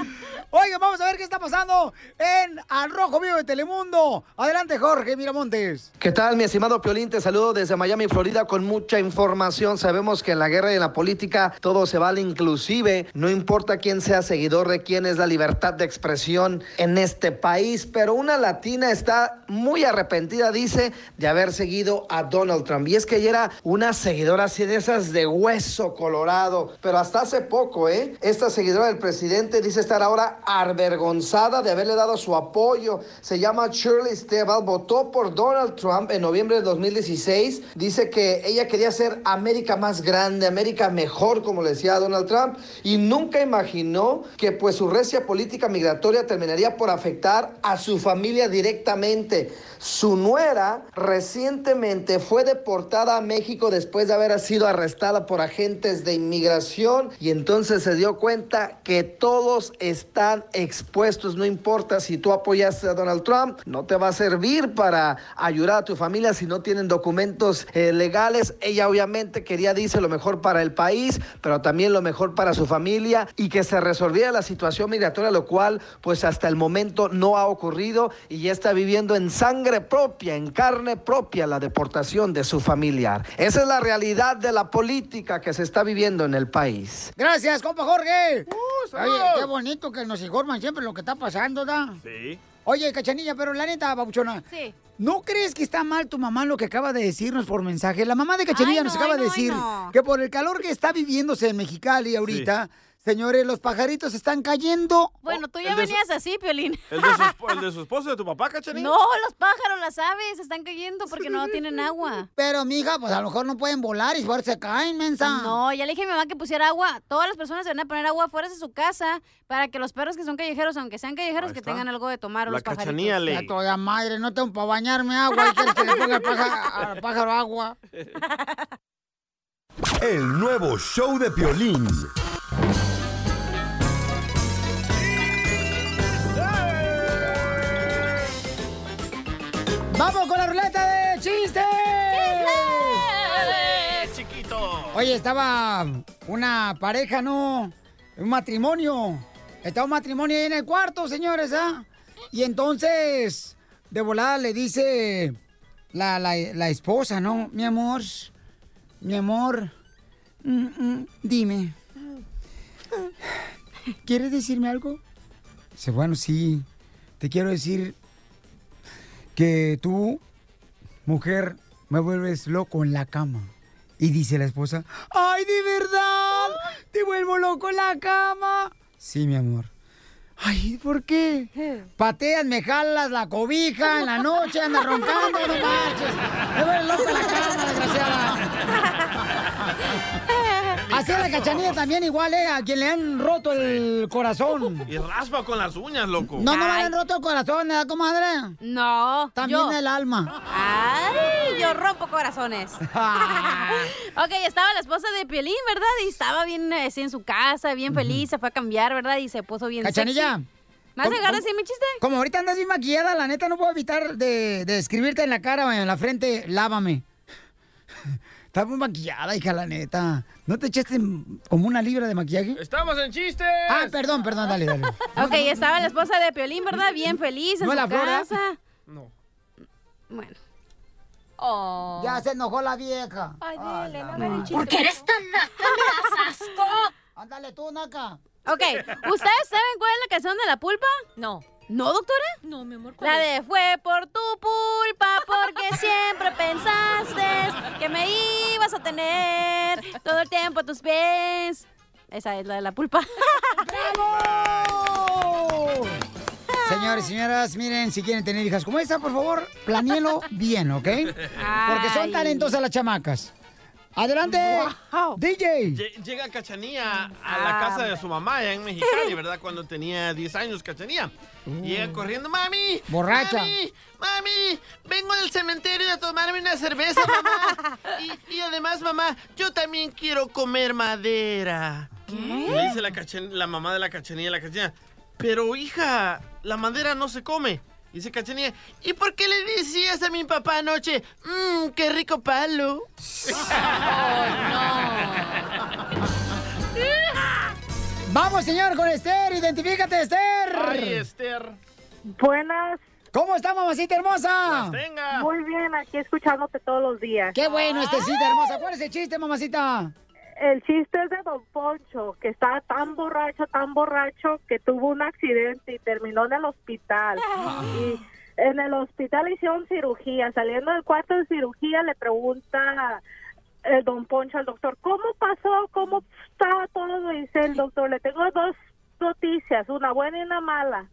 Oigan, vamos a ver qué está pasando en Al Rojo Vivo de Telemundo. Adelante, Jorge Miramontes. ¿Qué tal, mi estimado Piolín? Te saludo desde Miami, Florida, con mucha información. Sabemos que en la guerra y en la política todo se vale, inclusive no importa quién sea seguidor de quién es la libertad de expresión en este país. Pero una latina está muy arrepentida, dice, de haber seguido a Donald Trump. Y es que ella era una seguidora así de de hueso colorado. Pero hasta hace poco, ¿eh? Esta seguidora del presidente dice estar ahora avergonzada de haberle dado su apoyo. Se llama Shirley Steval, votó por Donald Trump en noviembre de 2016. Dice que ella quería ser América más grande, América mejor, como le decía Donald Trump, y nunca imaginó que pues su recia política migratoria terminaría por afectar a su familia directamente. Su nuera recientemente fue deportada a México después de haber sido arrestada por agentes de inmigración y entonces se dio cuenta que todos están expuestos, no importa si tú apoyaste a Donald Trump, no te va a servir para ayudar a tu familia si no tienen documentos eh, legales. Ella obviamente quería, dice, lo mejor para el país, pero también lo mejor para su familia y que se resolviera la situación migratoria, lo cual pues hasta el momento no ha ocurrido y ya está viviendo en sangre propia, en carne propia la deportación de su familiar. Esa es la realidad de la política que se está viviendo en el país. Gracias, compa Jorge. saludos. Oye, qué bonito que nos informan siempre lo que está pasando, ¿da? Sí. Oye, Cachanilla, pero la neta, babuchona. Sí. ¿No crees que está mal tu mamá lo que acaba de decirnos por mensaje? La mamá de Cachanilla Ay, nos no, acaba ay, de ay, decir no. que por el calor que está viviéndose en Mexicali ahorita, señores, los pajaritos están cayendo. Bueno, tú el ya su- venías así, Piolín. ¿El de, su, el de su esposo de tu papá, cachanilla? No, los pájaros, las aves, están cayendo porque no tienen agua. Pero, mija, pues a lo mejor no pueden volar y por se caen, mensa. No, ya le dije a mi mamá que pusiera agua. Todas las personas se van a poner agua fuera de su casa para que los perros que son callejeros, aunque sean callejeros, que tengan algo de tomar o La los pajaritos. le- Ya toda madre, no tengo para bañarme agua y quieres que le ponga al pájaro, al pájaro agua. El nuevo show de Piolín. ¡Vamos con la ruleta de chistes! chiquito! Oye, estaba una pareja, ¿no? Un matrimonio. Estaba un matrimonio ahí en el cuarto, señores, ¿ah? Y entonces, de volada le dice la, la- la esposa, ¿no? Mi amor, mi amor, mm, mm, dime. ¿Quieres decirme algo? Dice, bueno, sí. Te quiero decir que tú, mujer, me vuelves loco en la cama. Y dice la esposa, ¡ay, de verdad! ¿Te vuelvo loco en la cama? Sí, mi amor. Ay, ¿por qué? Pateas, me jalas la cobija en la noche, andas roncando, no marches. Me vuelves loco en la cama, desgraciada. Así es la cachanilla también igual, ¿eh? A quien le han roto el corazón. Y raspa con las uñas, loco. No, no me han roto el corazón, ¿verdad, comadre? No. También yo. el alma. Ay, yo rompo corazones. ok, estaba la esposa de Piolín, ¿verdad? Y estaba bien eh, así en su casa, bien feliz, se fue a cambiar, ¿verdad? Y se puso bien Cachanilla. sexy. ¿Me vas a ¿Cómo- dejar cómo- decir mi chiste? Como ahorita andas bien maquillada, la neta no puedo evitar de, de escribirte en la cara o en la frente, lávame. Estás muy maquillada, hija, la neta. ¿No te echaste como una libra de maquillaje? ¡Estamos en chistes! Ah, perdón, perdón, dale, dale. Ok, estaba la esposa de Piolín, ¿verdad? Bien feliz en ¿No su la casa. No. Bueno. Oh. Ya se enojó la vieja. Ay, dile, no me ¿Por qué eres tan naca? ¡Me das asco! Ándale tú, naca. Ok, ¿ustedes saben cuál es la canción de la pulpa? No. ¿No, doctora? No, mi amor. La de fue por tu pulpa porque siempre pensaste que me ibas a tener todo el tiempo a tus pies. Esa es la de la pulpa. Señores, señoras, miren, si quieren tener hijas como esta, por favor, planíenlo bien, ¿ok? Porque son talentosas las chamacas. Adelante, DJ. Lle- Llega Cachanía a la casa de su mamá allá en Mexicali, ¿verdad? Cuando tenía 10 años, Cachanía. Llega corriendo, mami. Borracha. Mami, mami, vengo del cementerio a tomarme una cerveza, mamá. Y, y además, mamá, yo también quiero comer madera. Y le dice la, Cachan- la mamá de la Cachanía a la Cachanía, pero hija, la madera no se come. Dice Cachanía, ¿y por qué le decías a mi papá anoche, mmm, qué rico palo? Vamos, señor, con Esther. Identifícate, Esther. Ay, Esther. Buenas. ¿Cómo está, mamacita hermosa? Muy bien, aquí escuchándote todos los días. Qué bueno, Estecita hermosa. ¿Cuál es el chiste, mamacita? El chiste es de Don Poncho, que estaba tan borracho, tan borracho, que tuvo un accidente y terminó en el hospital. Y en el hospital hicieron cirugía. Saliendo del cuarto de cirugía le pregunta el Don Poncho al doctor, ¿cómo pasó? ¿Cómo está todo? Dice el doctor, le tengo dos noticias, una buena y una mala.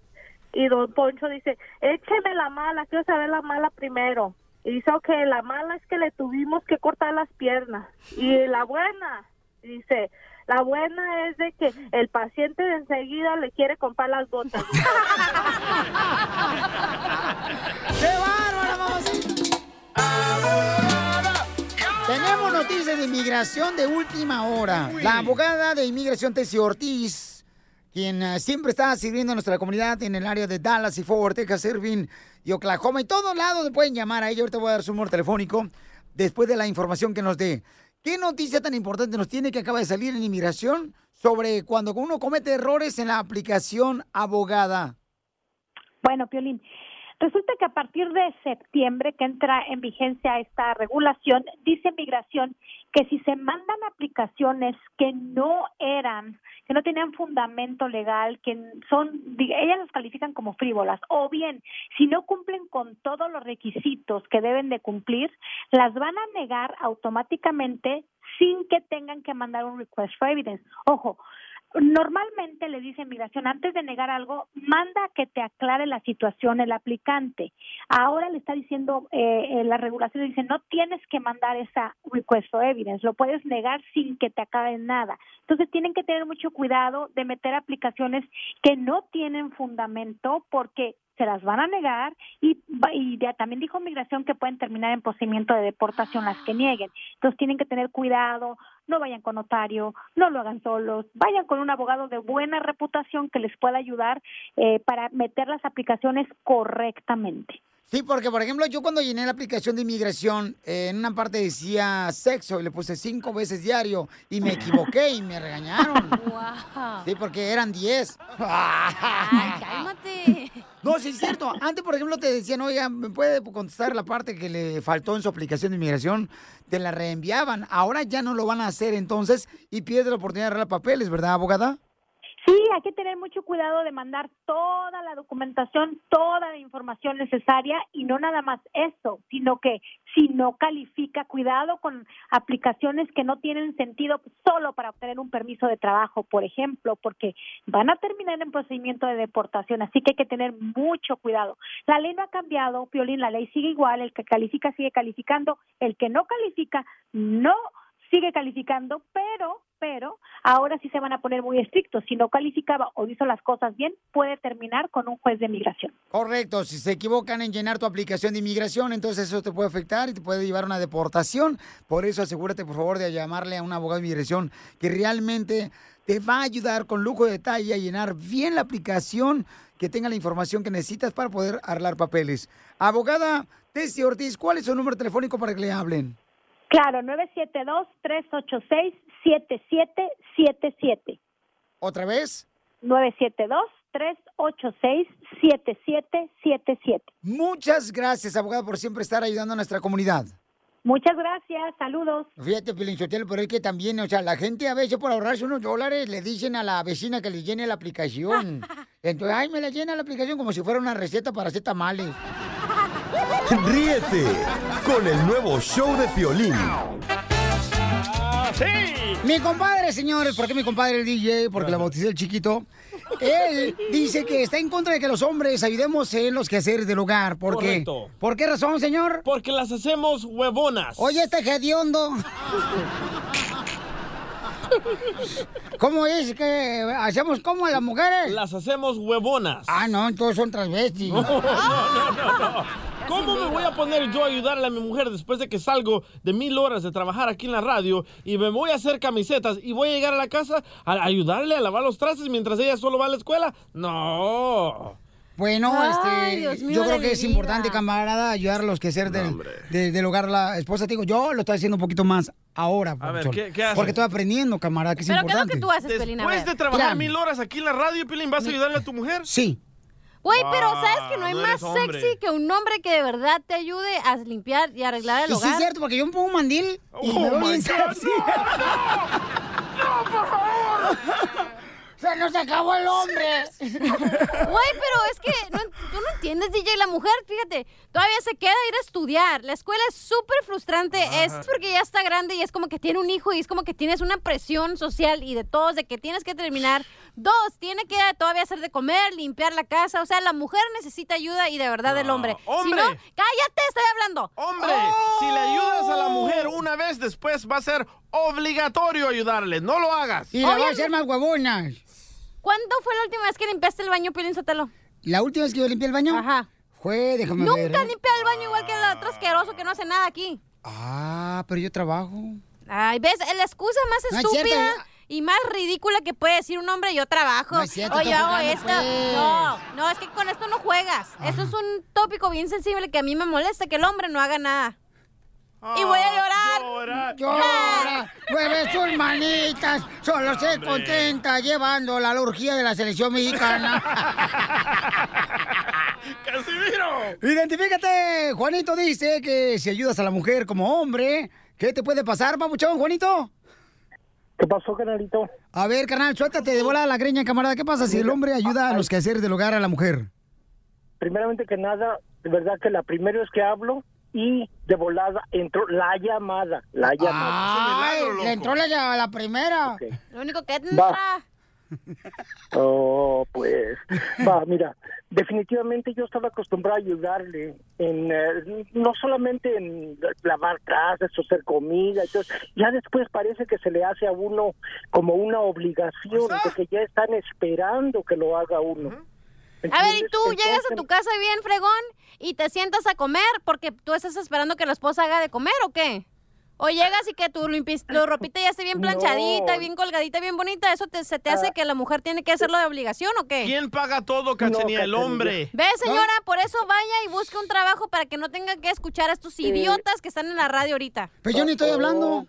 Y Don Poncho dice, écheme la mala, quiero saber la mala primero. Y dice, ok, la mala es que le tuvimos que cortar las piernas. Y la buena, dice, la buena es de que el paciente de enseguida le quiere comprar las botas. ¡Qué bárbara, mamacita! Tenemos noticias de inmigración de última hora. La abogada de inmigración Tessie Ortiz, quien eh, siempre está sirviendo a nuestra comunidad en el área de Dallas y Fort Worth, Texas, Irving y Oklahoma y todos lados pueden llamar a ella. Ahorita voy a dar su número telefónico después de la información que nos dé. ¿Qué noticia tan importante nos tiene que acaba de salir en inmigración sobre cuando uno comete errores en la aplicación abogada? Bueno, Piolín, resulta que a partir de septiembre que entra en vigencia esta regulación, dice Migración que si se mandan aplicaciones que no eran, que no tenían fundamento legal, que son, ellas las califican como frívolas, o bien si no cumplen con todos los requisitos que deben de cumplir, las van a negar automáticamente sin que tengan que mandar un request for evidence. Ojo, Normalmente le dice migración, antes de negar algo, manda que te aclare la situación el aplicante. Ahora le está diciendo, eh, eh, la regulación dice, no tienes que mandar esa request for evidence, lo puedes negar sin que te acabe nada. Entonces tienen que tener mucho cuidado de meter aplicaciones que no tienen fundamento porque se las van a negar y, y ya también dijo migración que pueden terminar en procedimiento de deportación las que nieguen. Entonces tienen que tener cuidado, no vayan con notario, no lo hagan solos, vayan con un abogado de buena reputación que les pueda ayudar eh, para meter las aplicaciones correctamente. Sí, porque por ejemplo, yo cuando llené la aplicación de inmigración, eh, en una parte decía sexo y le puse cinco veces diario y me equivoqué y me regañaron. Sí, porque eran diez. cálmate. No, sí es cierto. Antes, por ejemplo, te decían, oiga, ¿me puede contestar la parte que le faltó en su aplicación de inmigración? Te la reenviaban. Ahora ya no lo van a hacer entonces y pierde la oportunidad de arreglar papeles, ¿verdad, abogada? Sí, hay que tener mucho cuidado de mandar toda la documentación, toda la información necesaria y no nada más eso, sino que si no califica, cuidado con aplicaciones que no tienen sentido solo para obtener un permiso de trabajo, por ejemplo, porque van a terminar en procedimiento de deportación, así que hay que tener mucho cuidado. La ley no ha cambiado, Piolín, la ley sigue igual, el que califica sigue calificando, el que no califica no sigue calificando, pero, pero, ahora sí se van a poner muy estrictos. Si no calificaba o hizo las cosas bien, puede terminar con un juez de migración. Correcto, si se equivocan en llenar tu aplicación de inmigración, entonces eso te puede afectar y te puede llevar a una deportación. Por eso asegúrate, por favor, de llamarle a un abogado de inmigración que realmente te va a ayudar con lujo de detalle a llenar bien la aplicación, que tenga la información que necesitas para poder arreglar papeles. Abogada Tessie Ortiz, ¿cuál es su número telefónico para que le hablen? Claro, 972-386-7777. ¿Otra vez? 972-386-7777. Muchas gracias, abogada, por siempre estar ayudando a nuestra comunidad. Muchas gracias, saludos. Fíjate, Pilinchotelo, pero es que también, o sea, la gente a veces por ahorrarse unos dólares le dicen a la vecina que le llene la aplicación. Entonces, ay, me la llena la aplicación como si fuera una receta para hacer tamales. Ríete con el nuevo show de Piolín. Mi compadre, señores, ¿por qué mi compadre el DJ? Porque le bauticé el chiquito. Él dice que está en contra de que los hombres ayudemos en los quehaceres del hogar. ¿Por qué? Correcto. ¿Por qué razón, señor? Porque las hacemos huevonas. Oye, este hediondo. ¿Cómo es que hacemos como a las mujeres? Las hacemos huevonas. Ah, no, entonces son transvestis. No, no, no, no, no. ¿Cómo me voy a poner yo a ayudarle a mi mujer después de que salgo de mil horas de trabajar aquí en la radio y me voy a hacer camisetas y voy a llegar a la casa a ayudarle a lavar los trastes mientras ella solo va a la escuela? No. Bueno, Ay, este, mío yo creo que es vida. importante, camarada, ayudar a los que ser del, de- del hogar la esposa. Te digo, yo lo estoy haciendo un poquito más ahora, A ver, ¿qué- qué haces? Porque estoy aprendiendo, camarada, que es importante. Después de trabajar mil horas aquí en la radio, Pilín, ¿vas a ayudarle a tu mujer? Sí. Güey, pero Ah, ¿sabes que no hay no más hombre. sexy que un hombre que de verdad te ayude a limpiar y arreglar el Y sí hogar? es cierto, porque yo me pongo un mandil y Oh me bien God, sexy. ¡Se nos acabó el hombre! Güey, pero es que no, tú no entiendes, DJ. La mujer, fíjate, todavía se queda a ir a estudiar. La escuela es súper frustrante. Es porque ya está grande y es como que tiene un hijo y es como que tienes una presión social y de todos de que tienes que terminar. Dos, tiene que todavía hacer de comer, limpiar la casa. O sea, la mujer necesita ayuda y de verdad del hombre. hombre. Si no, cállate, estoy hablando. Hombre, si le ayudas a la mujer una vez, después va a ser obligatorio ayudarle. No lo hagas. Y la va a hacer más huevonas. ¿Cuándo fue la última vez que limpiaste el baño, Piolín Sotelo? ¿La última vez que yo limpié el baño? Ajá. Fue, déjame Nunca ver. he limpiado el baño igual que el otro asqueroso que no hace nada aquí. Ah, pero yo trabajo. Ay, ¿ves? La excusa más No es estúpida cierto. y más ridícula que puede decir un hombre, yo trabajo. No es cierto, o yo hago esto. pues. No, no, es que con esto no juegas. Eso es un tópico bien sensible que a mí me molesta, que el hombre no haga nada. Y voy a llorar. Llora, mueve sus manitas, solo se contenta llevando la orgía de la selección mexicana. ¡Casimiro! Identifícate, Juanito dice que si ayudas a la mujer como hombre, ¿qué te puede pasar, papuchón, Juanito? ¿Qué pasó, canalito? A ver, carnal, suéltate de bola la greña, camarada. ¿Qué pasa si el hombre ayuda a los quehaceres del hogar a la mujer? Primeramente que nada, de verdad que la primera vez que hablo y de volada entró la llamada, la llamada. Ay, le entró la, la primera. Lo único que Va. entra. Oh, pues, va, mira, definitivamente yo estaba acostumbrado a ayudarle en, eh, no solamente en lavar casas, hacer comida, y todo. ya después parece que se le hace a uno como una obligación, de que ya están esperando que lo haga uno. A ver, ¿y tú llegas a tu casa bien fregón y te sientas a comer porque tú estás esperando que la esposa haga de comer o qué? O llegas y que tu tu ropita ya esté bien planchadita, No. bien colgadita, bien bonita, ¿eso te, se te hace que la mujer tiene que hacerlo de obligación o qué? ¿Quién paga todo, Cachanía? el hombre. Ve, señora, por eso vaya y busque un trabajo para que no tenga que escuchar a estos idiotas que están en la radio ahorita. Pero yo ni estoy hablando.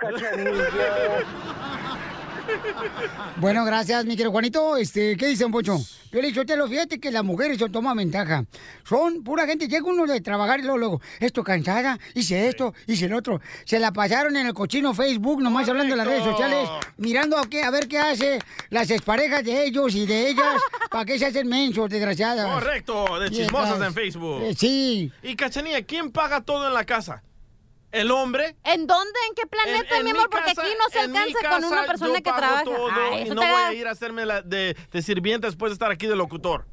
Bueno, gracias, mi querido Juanito. Este, ¿qué dice, Poncho? Yo le te lo fíjate que las mujeres son toman ventaja. Son pura gente, llega uno de trabajar y luego, luego, esto cansada, hice esto, hice el otro. Se la pasaron en el cochino Facebook, nomás hablando de las redes sociales, mirando a, qué, a ver qué hace las exparejas de ellos y de ellas, para qué se hacen mensos, desgraciadas. Correcto, de chismosas en Facebook. Eh, sí. Y Cachanía, ¿quién paga todo en la casa? ¿El hombre? ¿En dónde? ¿En qué planeta, En- en mi mi amor? Porque casa- aquí no se alcanza con una persona yo que pago trabaja. todo Ay, y eso no te voy a ir a hacerme la de, de sirvienta después de estar aquí de locutor.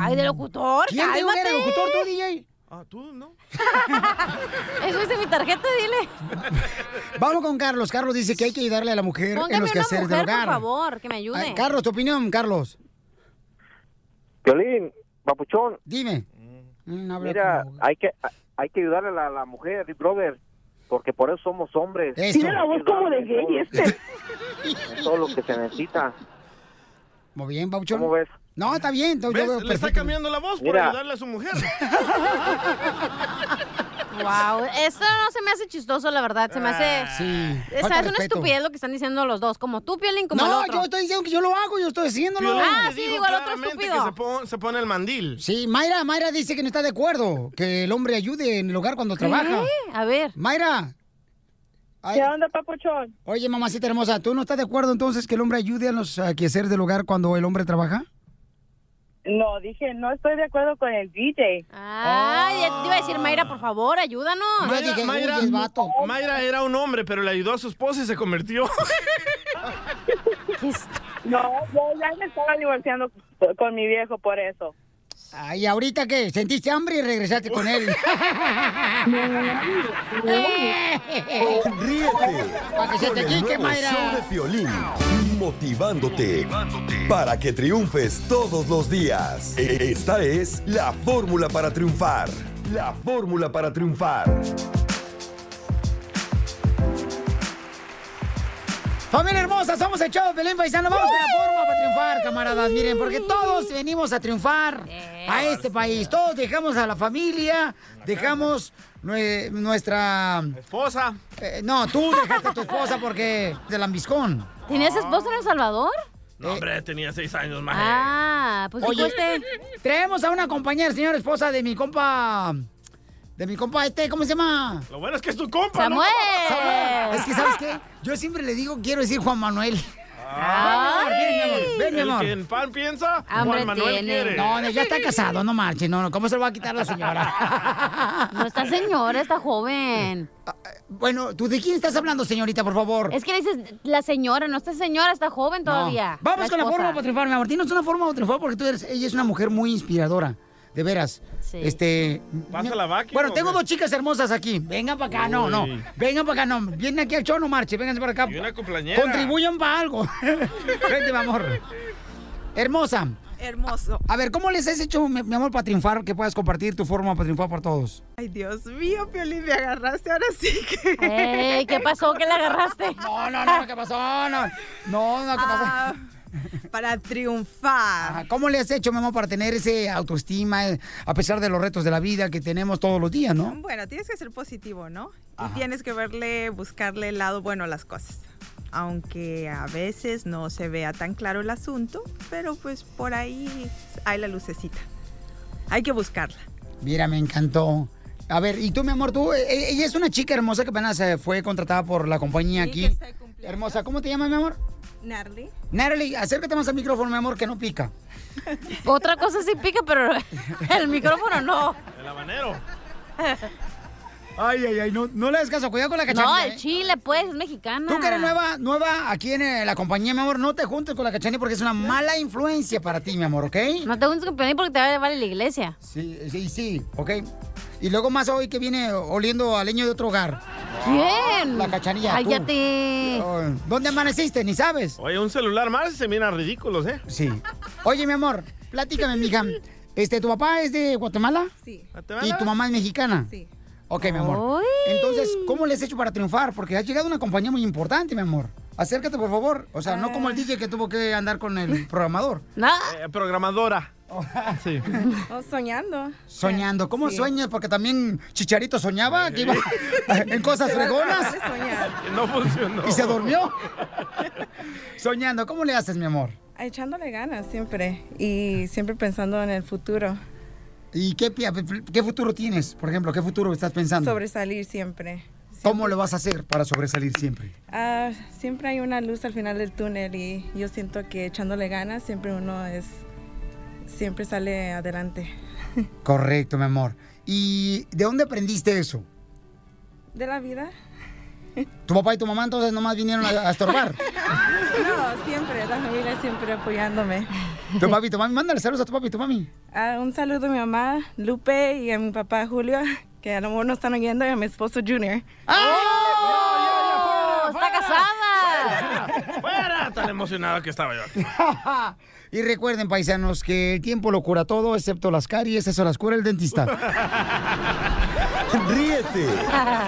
Ay, de locutor, ¿Quién te que cálmate. locutor tú, DJ? Ah, tú, ¿no? Eso dice mi tarjeta, dile. Vamos con Carlos. Carlos dice que hay que ayudarle a la mujer en los quehaceres del mujer, por hogar. favor, que me ayude. Ay, Carlos, tu opinión, Carlos. Violín, papuchón. Dime. Mm, habla Mira, como- hay que hay que ayudarle a la, la mujer, Big brother, porque por eso somos hombres. Eso. Tiene la voz como de gay este. en todo lo que se necesita. Muy bien, Pauchón. ¿Cómo ves? No, está bien. yo veo Le está cambiando la voz por Mira. ayudarle a su mujer. Wow, esto no se me hace chistoso, la verdad. Se me hace. Ah, Sí. Esa es una estupidez lo que están diciendo los dos. Como tú, Piolín, como el No, otro. yo estoy diciendo que yo lo hago, yo estoy haciéndolo. Piolín Ah, sí, digo, el otro estúpido. que se, pon- se pone el mandil. Sí, Mayra, Mayra dice que no está de acuerdo que el hombre ayude en el hogar cuando trabaja. A ver. Mayra. ¿Qué onda, papuchón? Oye, mamacita hermosa, ¿tú no estás de acuerdo entonces que el hombre ayude a los uh, quehaceres del hogar cuando el hombre trabaja? No, dije, no estoy de acuerdo con el DJ. Ay, ya te iba a decir, Mayra, por favor, ayúdanos. Mayra, Mayra, Mayra era un hombre, pero le ayudó a su esposa y se convirtió. No, yo ya me estaba divorciando con mi viejo por eso. Ay, ¿ahorita qué? ¿Sentiste hambre y regresaste con él? Ríete Para que se te el quite, nuevo Mayra. show de Piolín, motivándote para que triunfes todos los días. Esta es la fórmula para triunfar. La fórmula para triunfar. Familia hermosa, somos el show de Pelín Paisano. Vamos con la forma para triunfar, camaradas. Miren, porque todos venimos a triunfar a este país. Todos dejamos a la familia, dejamos nue- nuestra... Esposa. Eh, no, tú dejaste a tu esposa porque de lambiscón. ¿Tenías esposa en El Salvador? No, hombre, tenía seis años más. Ah, pues Oye, traemos a una compañera, señora esposa de mi compa... De mi compa este, ¿cómo se llama? Lo bueno es que es tu compa, Samuel. ¿no? Samuel. Es que, ¿sabes qué? Yo siempre le digo, quiero decir Juan Manuel. Ay. Ven, mi amor, ven, mi El pan piensa, Juan Manuel tiene. quiere. No, no, ya está casado, no marche, no, no, ¿cómo se lo va a quitar la señora? No está señora, está joven. Bueno, ¿tú de quién estás hablando, señorita, por favor? Es que le dices la señora, no está señora, está joven todavía. No. Vamos con la forma para triunfar, mi amor. Tienes una forma para triunfar porque tú eres, ella es una mujer muy inspiradora. De veras. Sí. Este. ¿Pasa la vaca? Bueno, tengo qué? dos chicas hermosas aquí. Vengan para acá, no, no. Vengan para acá, no. Vienen aquí al show, no marche. Vénganse para acá. Y una cumpleañera. Contribuyan para algo. Vente, mi amor. Hermosa. Hermoso. A ver, ¿cómo les has hecho, mi mi amor, para triunfar? Que puedas compartir tu forma para triunfar por todos. Ay, Dios mío, Piolín, me agarraste ahora sí que... Ey, ¿qué pasó? ¿Qué le agarraste? No, no, no, ¿qué pasó? No, no, no ¿qué pasó? Ah, para triunfar. Ajá, ¿Cómo le has hecho, mi amor, para tener ese autoestima eh, a pesar de los retos de la vida que tenemos todos los días, no? Bueno, tienes que ser positivo, ¿no? Ajá. Y tienes que verle, buscarle el lado bueno a las cosas. Aunque a veces no se vea tan claro el asunto, pero pues por ahí hay la lucecita. Hay que buscarla. Mira, me encantó. A ver, y tú, mi amor, tú, eh, ella es una chica hermosa que apenas eh, fue contratada por la compañía Sí, aquí. que está de Hermosa, ¿cómo te llamas, mi amor? Narly. Natalie, acércate más al micrófono, mi amor, que no pica. Otra cosa sí pica, pero el micrófono no. El habanero. Ay, ay, ay, no, no le des caso, cuidado con la cachanilla. No, el ¿eh? chile, pues, es mexicana. Tú que eres nueva, nueva aquí en eh, la compañía, mi amor, no te juntes con la cachanilla porque es una mala influencia para ti, mi amor, ¿ok? No te juntes con Piolín porque te va a llevar a la iglesia. Sí, sí, sí, ¿ok? Y luego más hoy que viene oliendo a leño de otro hogar. ¿Quién? La cachanilla. Cállate. ¿Dónde amaneciste? Ni sabes. Oye, un celular más y se miran ridículos, ¿eh? Sí. Oye, mi amor, platícame, mija. Este, ¿tu papá es de Guatemala? Sí. ¿Y tu mamá es mexicana? Sí. Ok, mi amor. Entonces, ¿cómo le has hecho para triunfar? Porque has llegado a una compañía muy importante, mi amor. Acércate, por favor. O sea, no como el DJ que tuvo que andar con el programador. No. Eh, programadora. Sí. Oh, soñando. Soñando. ¿Cómo Sí. sueñas? Porque también Chicharito soñaba que iba en cosas fregonas. No funcionó. Y se durmió. Soñando. ¿Cómo le haces, mi amor? Echándole ganas siempre y siempre pensando en el futuro. ¿Y qué, qué futuro tienes? Por ejemplo, ¿qué futuro estás pensando? Sobresalir siempre. ¿Cómo lo vas a hacer para sobresalir siempre? Ah, siempre hay una luz al final del túnel y yo siento que echándole ganas siempre uno es siempre sale adelante. Correcto, mi amor. ¿Y de dónde aprendiste eso? De la vida. ¿Tu papá y tu mamá entonces nomás vinieron a, a estorbar? No, siempre, la familia siempre apoyándome. ¿Tu papi y tu mami? Mándale saludos a tu papi y tu mami. Ah, un saludo a mi mamá, Lupe, y a mi papá, Julio, que a lo mejor no están oyendo, y a mi esposo, Junior. ¡Oh! ¡Está casada! Emocionado que estaba yo. y recuerden, paisanos, que el tiempo lo cura todo, excepto las caries, eso las cura el dentista. Ríete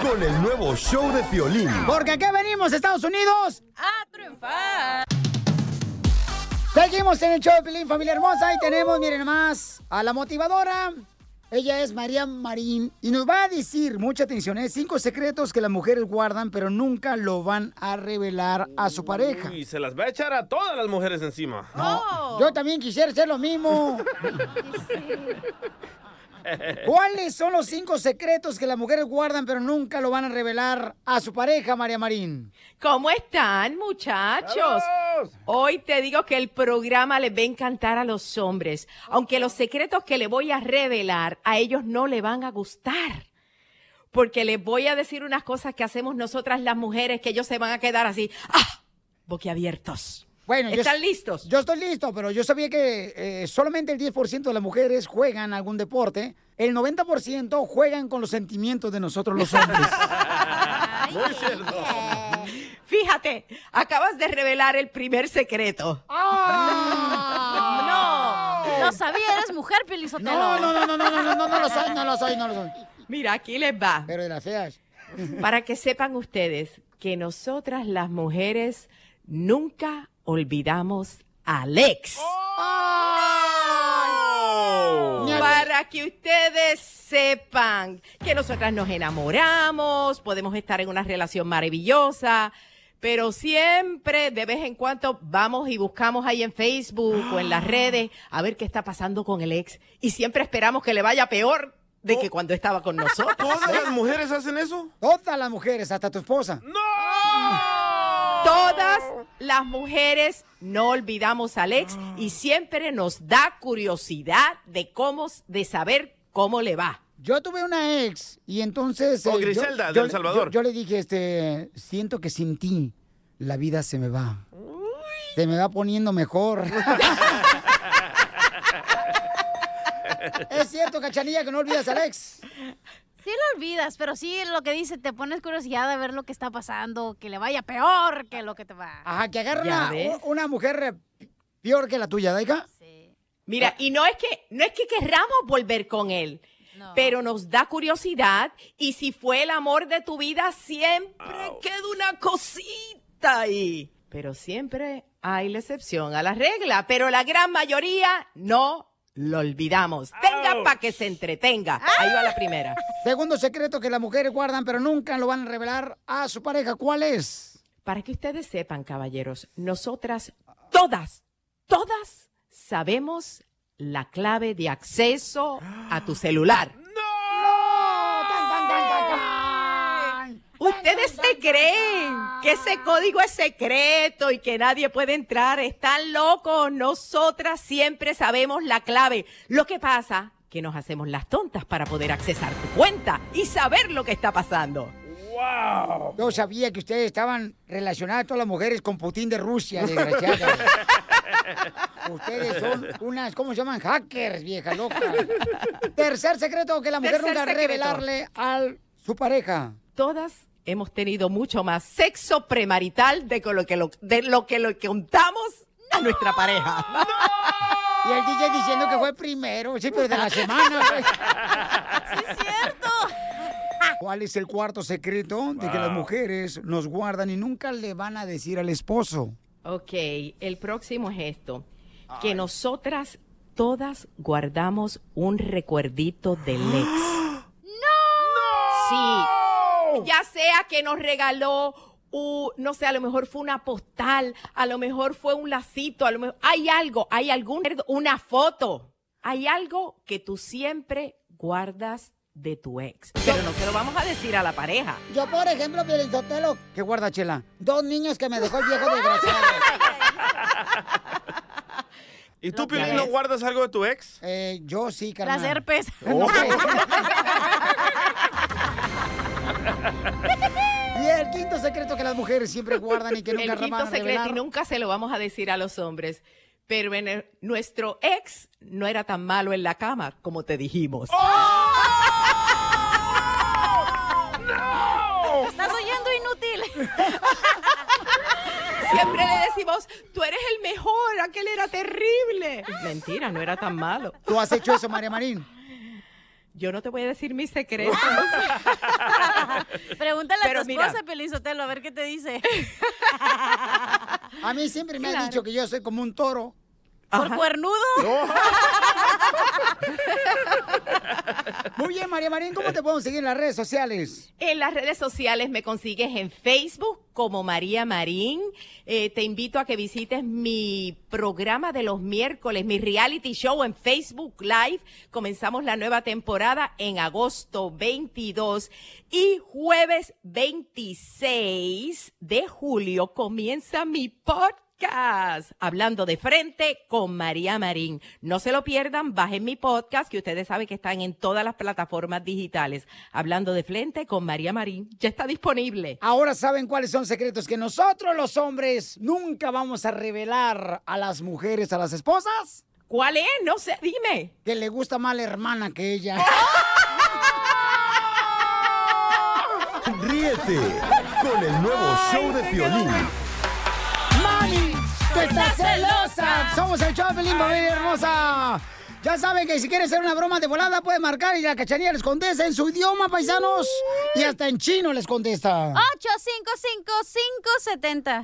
con el nuevo show de Piolín. Porque aquí venimos, Estados Unidos. ¡A triunfar! Seguimos en el show de Pelín, familia hermosa, y tenemos, miren más, a la motivadora. Ella es María Marín y nos va a decir, mucha atención, ¿eh? cinco secretos que las mujeres guardan, pero nunca lo van a revelar a su pareja. Y se las va a echar a todas las mujeres encima. No, yo también quisiera hacer lo mismo. ¿Cuáles son los cinco secretos que las mujeres guardan pero nunca lo van a revelar a su pareja, María Marín? ¿Cómo están, muchachos? Hoy te digo que el programa les va a encantar a los hombres, aunque los secretos que le voy a revelar a ellos no le van a gustar. Porque les voy a decir unas cosas que hacemos nosotras las mujeres que ellos se van a quedar así, ¡ah! boquiabiertos. Bueno, yo- ¿Están listos? Yo estoy listo, pero yo sabía que eh, solamente el 10% de las mujeres juegan algún deporte. El 90% juegan con los sentimientos de nosotros los hombres. Muy cierto. Fíjate, acabas de revelar el primer secreto. No, lo sabía, eres mujer, Pelizotelo. No, no, no, no, no, no, no, no, no lo soy, no lo soy, no lo soy. Mira, aquí les va. Pero de las feas. Para que sepan ustedes que nosotras las mujeres nunca olvidamos al ex. Para que ustedes sepan que nosotras nos enamoramos, podemos estar en una relación maravillosa, pero siempre de vez en cuando vamos y buscamos ahí en Facebook o en las redes a ver qué está pasando con el ex y siempre esperamos que le vaya peor de que cuando estaba con nosotros. ¿Todas las mujeres hacen eso? Todas las mujeres, hasta tu esposa. Todas las mujeres no olvidamos al ex y siempre nos da curiosidad de cómo, de saber cómo le va. Yo tuve una ex y entonces... Oh, yo- Griselda, yo, de El Salvador. Yo, yo le dije, este, siento que sin ti la vida se me va. Se me va poniendo mejor. es cierto, Cachanilla, que no olvidas al ex. Sí lo olvidas, pero sí lo que dice, te pones curiosidad de ver lo que está pasando, que le vaya peor que lo que te va. Ajá, que agarra una, mujer eh, peor que la tuya, Daika. Mira, y no es que no es que querramos volver con él, pero nos da curiosidad y si fue el amor de tu vida siempre queda una cosita ahí. Pero siempre hay la excepción a la regla, pero la gran mayoría no lo olvidamos. Tenga para que se entretenga. Ahí va la primera. Segundo secreto que las mujeres guardan, pero nunca lo van a revelar a su pareja. ¿Cuál es? Para que ustedes sepan, caballeros, nosotras todas, todas sabemos la clave de acceso a tu celular. Ustedes se creen que ese código es secreto y que nadie puede entrar. Están locos. Nosotras siempre sabemos la clave. Lo que pasa que nos hacemos las tontas para poder accesar tu cuenta y saber lo que está pasando. ¡Wow! Yo sabía que ustedes estaban relacionadas todas las mujeres con Putin de Rusia, desgraciadas. ustedes son unas, ¿cómo se llaman? Hackers, vieja loca. Tercer secreto que la mujer Tercer nunca secreto. revelarle a su pareja. Todas hemos tenido mucho más sexo premarital de lo que lo, de lo que lo contamos a nuestra pareja. Y el DJ diciendo que fue primero, sí, pero de la semana. güey. Sí, es cierto. ¿Cuál es el cuarto secreto de que las mujeres nos guardan y nunca le van a decir al esposo? Ok, el próximo es esto. Que nosotras todas guardamos un recuerdito del ex. Sí. Ya sea que nos regaló, u- no sé, a lo mejor fue una postal, a lo mejor fue un lacito, a lo mejor hay algo, hay algún, una foto. Hay algo que tú siempre guardas de tu ex. Pero no se lo vamos a decir a la pareja. Yo, por ejemplo, Pielizotelo, que guarda, Chela. Dos niños que me dejó el viejo desgraciado. ¿Y tú, Piolín, no guardas algo de tu ex? Eh, yo sí, carnal. Las herpes. No. Y el quinto secreto que las mujeres siempre guardan y que nunca el quinto secreto y nunca se lo vamos a decir a los hombres. Pero en el- nuestro ex no era tan malo en la cama como te dijimos. Estás oyendo inútil. Siempre le decimos, tú eres el mejor, aquel era terrible. Mentira, no era tan malo. ¿Tú has hecho eso, María Marín? Yo no te voy a decir mis secretos. Pregúntale Pero a tu mira. esposa, Pelizotelo, a ver qué te dice. A mí siempre me ha Claro. dicho que yo soy como un toro ¿Por cuernudo? Muy bien, María Marín, ¿cómo te podemos seguir en las redes sociales? En las redes sociales me consigues en Facebook como María Marín. Eh, te invito a que visites mi programa de los miércoles, mi reality show en Facebook Live. Comenzamos la nueva temporada en agosto 22 y jueves 26 de julio comienza mi podcast. Hablando de frente con María Marín. No se lo pierdan, bajen mi podcast, que ustedes saben que están en todas las plataformas digitales. Hablando de frente con María Marín. Ya está disponible. Ahora saben cuáles son secretos que nosotros los hombres nunca vamos a revelar a las mujeres, a las esposas. ¿Cuál es? No sé, dime. Que le gusta más la hermana que ella. Ríete con el nuevo show de Piolín. ¡Mami! ¡Tú estás celosa! Somos el Pelín, familia hermosa. Ya saben que si quieren hacer una broma de volada, pueden marcar y la cachanilla les contesta en su idioma, paisanos. Y hasta en chino les contesta.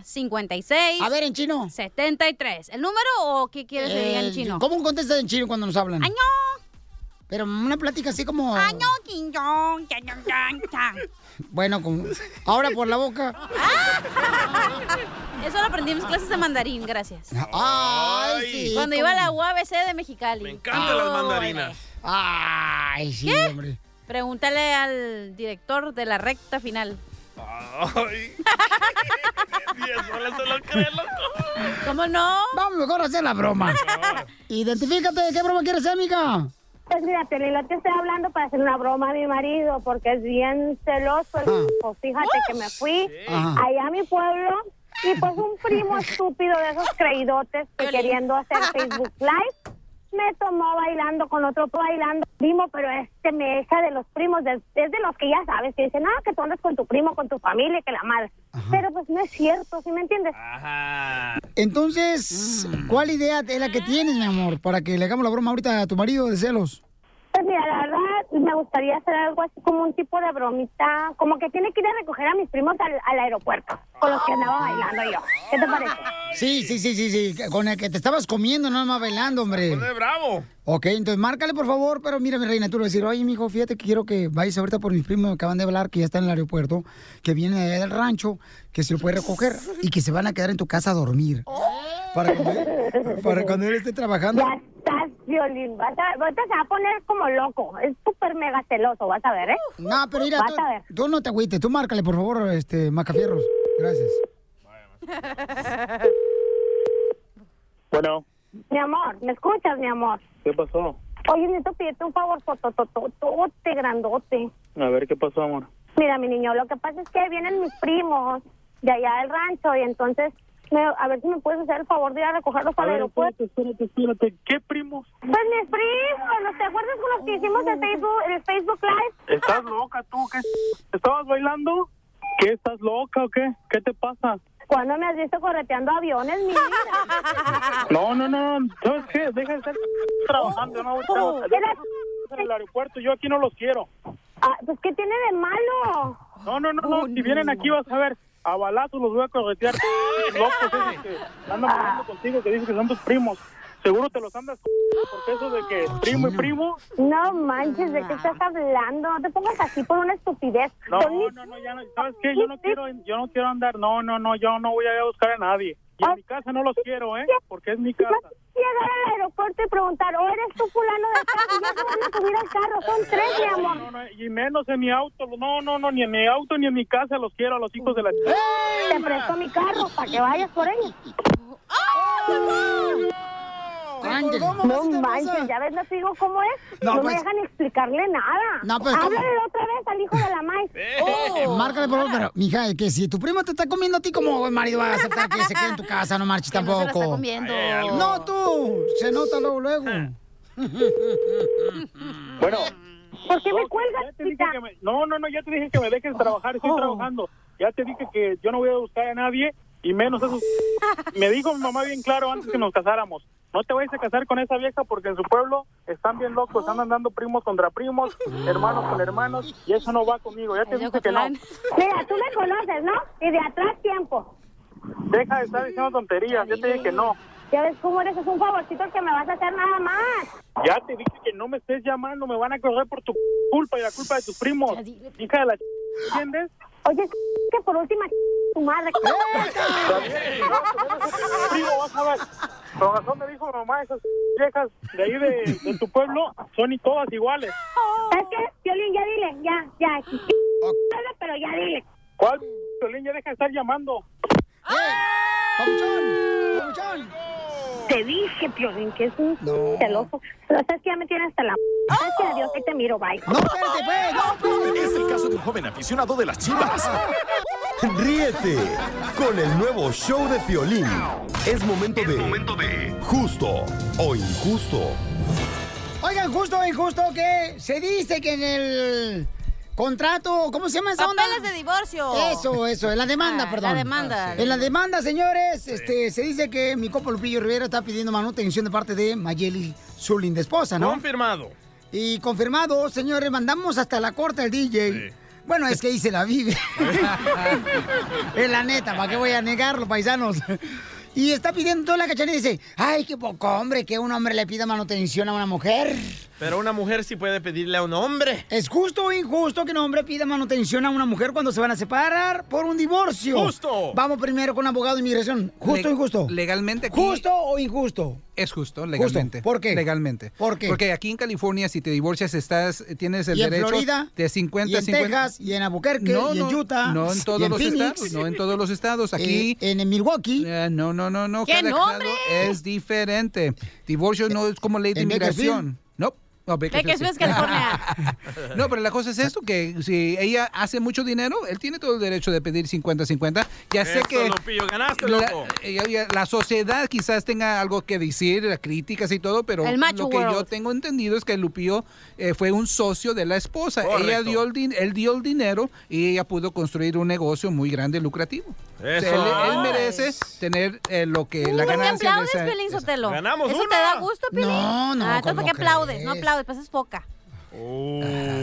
855-570-56. A ver, en chino. 73. ¿El número o qué quieres que diga en chino? ¿Cómo contestas en chino cuando nos hablan? ¡Año! Pero una plática así como... ¡Año, Bueno, como... ahora por la boca. Eso lo aprendí en mis clases de mandarín, gracias. Ay, sí. Cuando iba a la UABC de Mexicali. Me encantan las mandarinas. Ay, sí, ¿Qué? hombre. Pregúntale al director de la recta final. Ay. ¿Cómo no? Vamos mejor a hacer la broma. Identifícate, ¿qué broma quieres hacer, amiga? Pues mira, Piolín, te estoy hablando para hacer una broma a mi marido, porque es bien celoso. el- Pues fíjate que me fui allá a mi pueblo y pues un primo estúpido de esos creídotes que queriendo hacer Facebook Live me tomó bailando con otro bailando primo, pero este me echa de los primos, de- es de los que ya sabes, que dicen, ah, que tú andas con tu primo, con tu familia, que la madre. Pero pues no es cierto, ¿sí me entiendes? Entonces, ¿cuál idea es la que tienes, mi amor, para que le hagamos la broma ahorita a tu marido de celos? Pues mira, la verdad me gustaría hacer algo así como un tipo de bromita, como que tiene que ir a recoger a mis primos al, al aeropuerto, con los que andaba bailando yo. ¿Qué te parece? Sí, sí, sí, sí, sí, con el que te estabas comiendo, no más bailando, hombre. bravo! Ok, entonces márcale, por favor, pero mira, mi reina, tú le vas a decir, oye, mijo, fíjate que quiero que vayas ahorita por mis primos que acaban de hablar, que ya están en el aeropuerto, que vienen de allá del rancho, que se lo puede recoger y que se van a quedar en tu casa a dormir. Para cuando, para cuando él esté trabajando. Ya estás, Violín. Vas a, ahorita se va a poner como loco. Es súper mega celoso, vas a ver, ¿eh? No, pero mira, Vas tú, tú no te agüites, tú márcale, por favor, este, Macafierros. Gracias. Bueno, Mi amor, ¿me escuchas, mi amor? ¿qué pasó? Oye, necesito pedirte un favor, fotototote, grandote. A ver, ¿qué pasó, amor? Mira, mi niño, lo que pasa es que vienen mis primos de allá del rancho y entonces, me- a ver si me puedes hacer el favor de ir a recogerlos A al aeropuerto. espérate, espérate, espérate. ¿Qué primos? Pues mis primos, ¿no te acuerdas con los que hicimos el Facebook, el Facebook Live? ¿Estás loca tú? ¿Qué? ¿Estabas bailando? ¿Qué? ¿Estás loca o qué? ¿Qué te pasa? ¿Cuándo me has visto correteando aviones, mi vida? No, no, no. ¿Sabes qué? Deja de estar trabajando. No, Oh, en el aeropuerto. Yo aquí no los quiero. Ah, pues, ¿qué tiene de malo? No, no, no, no. Si vienen aquí vas a ver. A balazos los voy a corretear. Locos esos que andan bailando contigo, que dicen que son tus primos. Seguro te los andas porque eso de que primo y primo. No manches, ¿de qué estás hablando? No te pongas así por una estupidez. No, no, no, ya no, ¿sabes qué? Yo no quiero, yo no quiero andar, no, no, no, yo no voy a ir a buscar a nadie. Y en mi casa no los quiero, ¿eh? Porque es mi casa. Llegar al aeropuerto y preguntar, ¿o eres tú fulano de tal? Y ya se van a subir al carro, son tres, mi amor. No, no, y menos en mi auto, no, no, no, ni en mi auto ni en mi casa los quiero a los hijos de la Te presto mi carro para que vayas por ellos. No manches, ya ves, no te digo cómo es. No, No, pues- me dejan explicarle nada. No, pues, ¿cómo? Háblale otra vez al hijo de la maíz. Eh, Márcale, por favor, pero, mija, que si tu primo te está comiendo a ti, como marido va a aceptar que se quede en tu casa? No marches Que no se la tampoco. está comiendo. No, tú. Se nota luego, luego. Bueno. ¿Por qué me cuelgas, Ya te dije que me- no, no, no, ya te dije que me dejes trabajar, estoy trabajando. Ya te dije que yo no voy a buscar a nadie y menos esos... Me dijo mi mamá bien claro antes que nos casáramos. No te vayas a casar con esa vieja porque en su pueblo están bien locos, andan dando primos contra primos, hermanos con hermanos y eso no va conmigo. Ya te dije que no. Mira, tú me conoces, ¿no? Y de atrás tiempo. Deja de estar diciendo tonterías, ya te dije que no. Ya ves cómo eres, es un favorcito que me vas a hacer nada más. Ya te dije que no me estés llamando, me van a correr por tu culpa y la culpa de tus primos. Hija de la ch... ¿entiendes? Oye, que por última tu madre. Primo, vas a ver. Con razón me dijo mamá, esas viejas de ahí de, de tu pueblo son y todas iguales. ¿Sabes qué? Violín, ya dile, ya, ya. Pero ya dile. ¿Cuál? Violín, ya deja de estar llamando. ¡Papuchón! ¡Papuchón! Te dije, Piolín, que es un celoso. Pero sabes que ya me tienes hasta la... Sabes que adiós, ahí te miro, bye. No, espérate, pues. Es el caso de un joven aficionado de las chivas. Ríete con el nuevo show de Piolín. Es momento de... Justo o injusto. Oigan, justo o injusto que se dice que en el contrato, ¿cómo se llama esa onda? Papeles de divorcio. Eso, eso, en la demanda, Ah, perdón. la demanda. En la demanda, señores, este, se dice que mi copo Lupillo Rivera está pidiendo manutención de parte de Mayeli, su linda esposa, ¿no? Confirmado. Y confirmado, señores, mandamos hasta la corte al DJ. Bueno, es que ahí se la vive. es la neta, ¿para qué voy a negarlo, paisanos? Y está pidiendo toda la cachanilla y dice, ay, qué poco hombre que un hombre le pida manutención a una mujer. Pero una mujer sí puede pedirle a un hombre. ¿Es justo o injusto que un hombre pida manutención a una mujer cuando se van a separar por un divorcio? Justo. Vamos primero con abogado de inmigración. ¿Justo o Le- injusto? Legalmente aquí- ¿Justo o injusto? Es justo, legalmente. ¿Por qué? Legalmente. ¿Por qué? Porque aquí en California, si te divorcias, estás, tienes el ¿Y en derecho Florida? de 50 ¿Y en 50. Texas? ¿Y en Albuquerque? No, ¿Y en no, Utah? No en ¿Y todos en los Phoenix? estados. No en todos los estados. Aquí. Eh, ¿En Milwaukee? no, no, no, no. ¿Qué Cada nombre? estado es diferente. Divorcio no es como ley de ¿En inmigración. No. Bakersfield Bakersfield, sí. California. No, pero la cosa es esto, que si ella hace mucho dinero, él tiene todo el derecho de pedir 50-50. Ya sé Eso, que Lupillo, ganaste, la, loco. ella- la sociedad quizás tenga algo que decir, críticas y todo, pero El macho lo que yo tengo entendido es que Lupillo eh, fue un socio de la esposa. Ella dio el, din- él dio el dinero y ella pudo construir un negocio muy grande y lucrativo. Eso. él, él merece tener eh, lo que la ¿Por qué ganancia de aplaudes, esa- Piolín Sotelo? Ganamos ¿Eso una. te da gusto, Piolín? No, no, Ah, entonces, ¿por ¿cómo qué aplaudes? No aplaudes, pues es poca.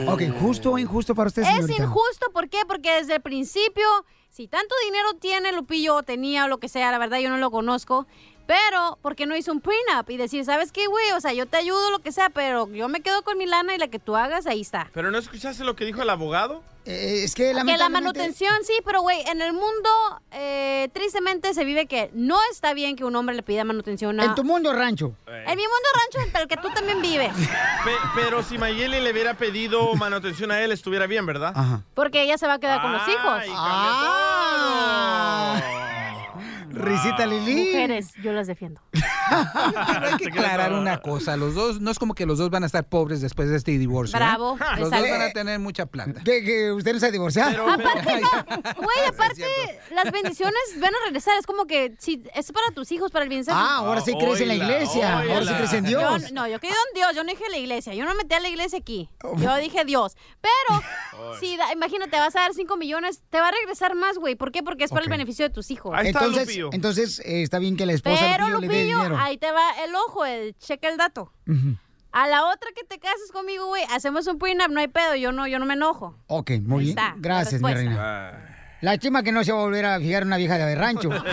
Ok, ¿justo o injusto para usted, Es señorita? injusto, ¿por qué? Porque desde el principio, si tanto dinero tiene Lupillo, o tenía o lo que sea, la verdad yo no lo conozco, pero ¿por qué no hizo un prenup? Y decir, ¿sabes qué, güey? O sea, yo te ayudo, lo que sea, pero yo me quedo con mi lana y la que tú hagas, ahí está. ¿Pero no escuchaste lo que dijo el abogado? Eh, es que Que la lamentablemente... manutención sí, pero güey, en el mundo eh, tristemente se vive que no está bien que un hombre le pida manutención a... En tu mundo rancho. En mi mundo rancho, pero que tú también vives. Pe- pero si Mayeli le hubiera pedido manutención a él, estuviera bien, ¿verdad? Porque ella se va a quedar con los hijos. Cambia Risita Lili. Mujeres, yo las defiendo. Pero hay que aclarar una cosa, los dos, no es como que los dos van a estar pobres después de este divorcio. ¿eh? Bravo, Los dos van a tener mucha plata. ¿Que, que usted no se ha divorciado? Güey, aparte, las bendiciones van a regresar. Es como que si es para tus hijos, para el bienestar. Ah, ahora sí crees en la iglesia. Ahora sí crees en Yo, Dios. no, yo creo en Dios, yo no dije la iglesia, yo no metí a la iglesia aquí. Yo dije Dios. Pero, si da- imagínate, vas a dar 5 millones, te va a regresar más, güey. ¿Por qué? Porque es para el beneficio de tus hijos. entonces, entonces eh, está bien que la esposa Pero Lupillo, le dé Lupillo, dinero. ahí te va el ojo, el cheque el dato. A la otra que te cases conmigo, güey, hacemos un prenup, no hay pedo, yo no, yo no me enojo. Ok, muy Ahí bien. está, Gracias, mi reina. La chima que no se va a volver a fijar una vieja de rancho.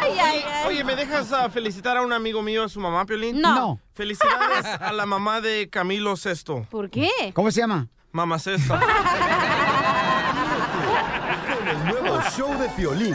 Ay, ay, ay. Oye, ¿me dejas ah, felicitar a un amigo mío, a su mamá, Piolín? No. No. Felicidades a la mamá de Camilo Sesto. ¿Por qué? ¿Cómo se llama? Mamá Sesto. El nuevo show de Piolín.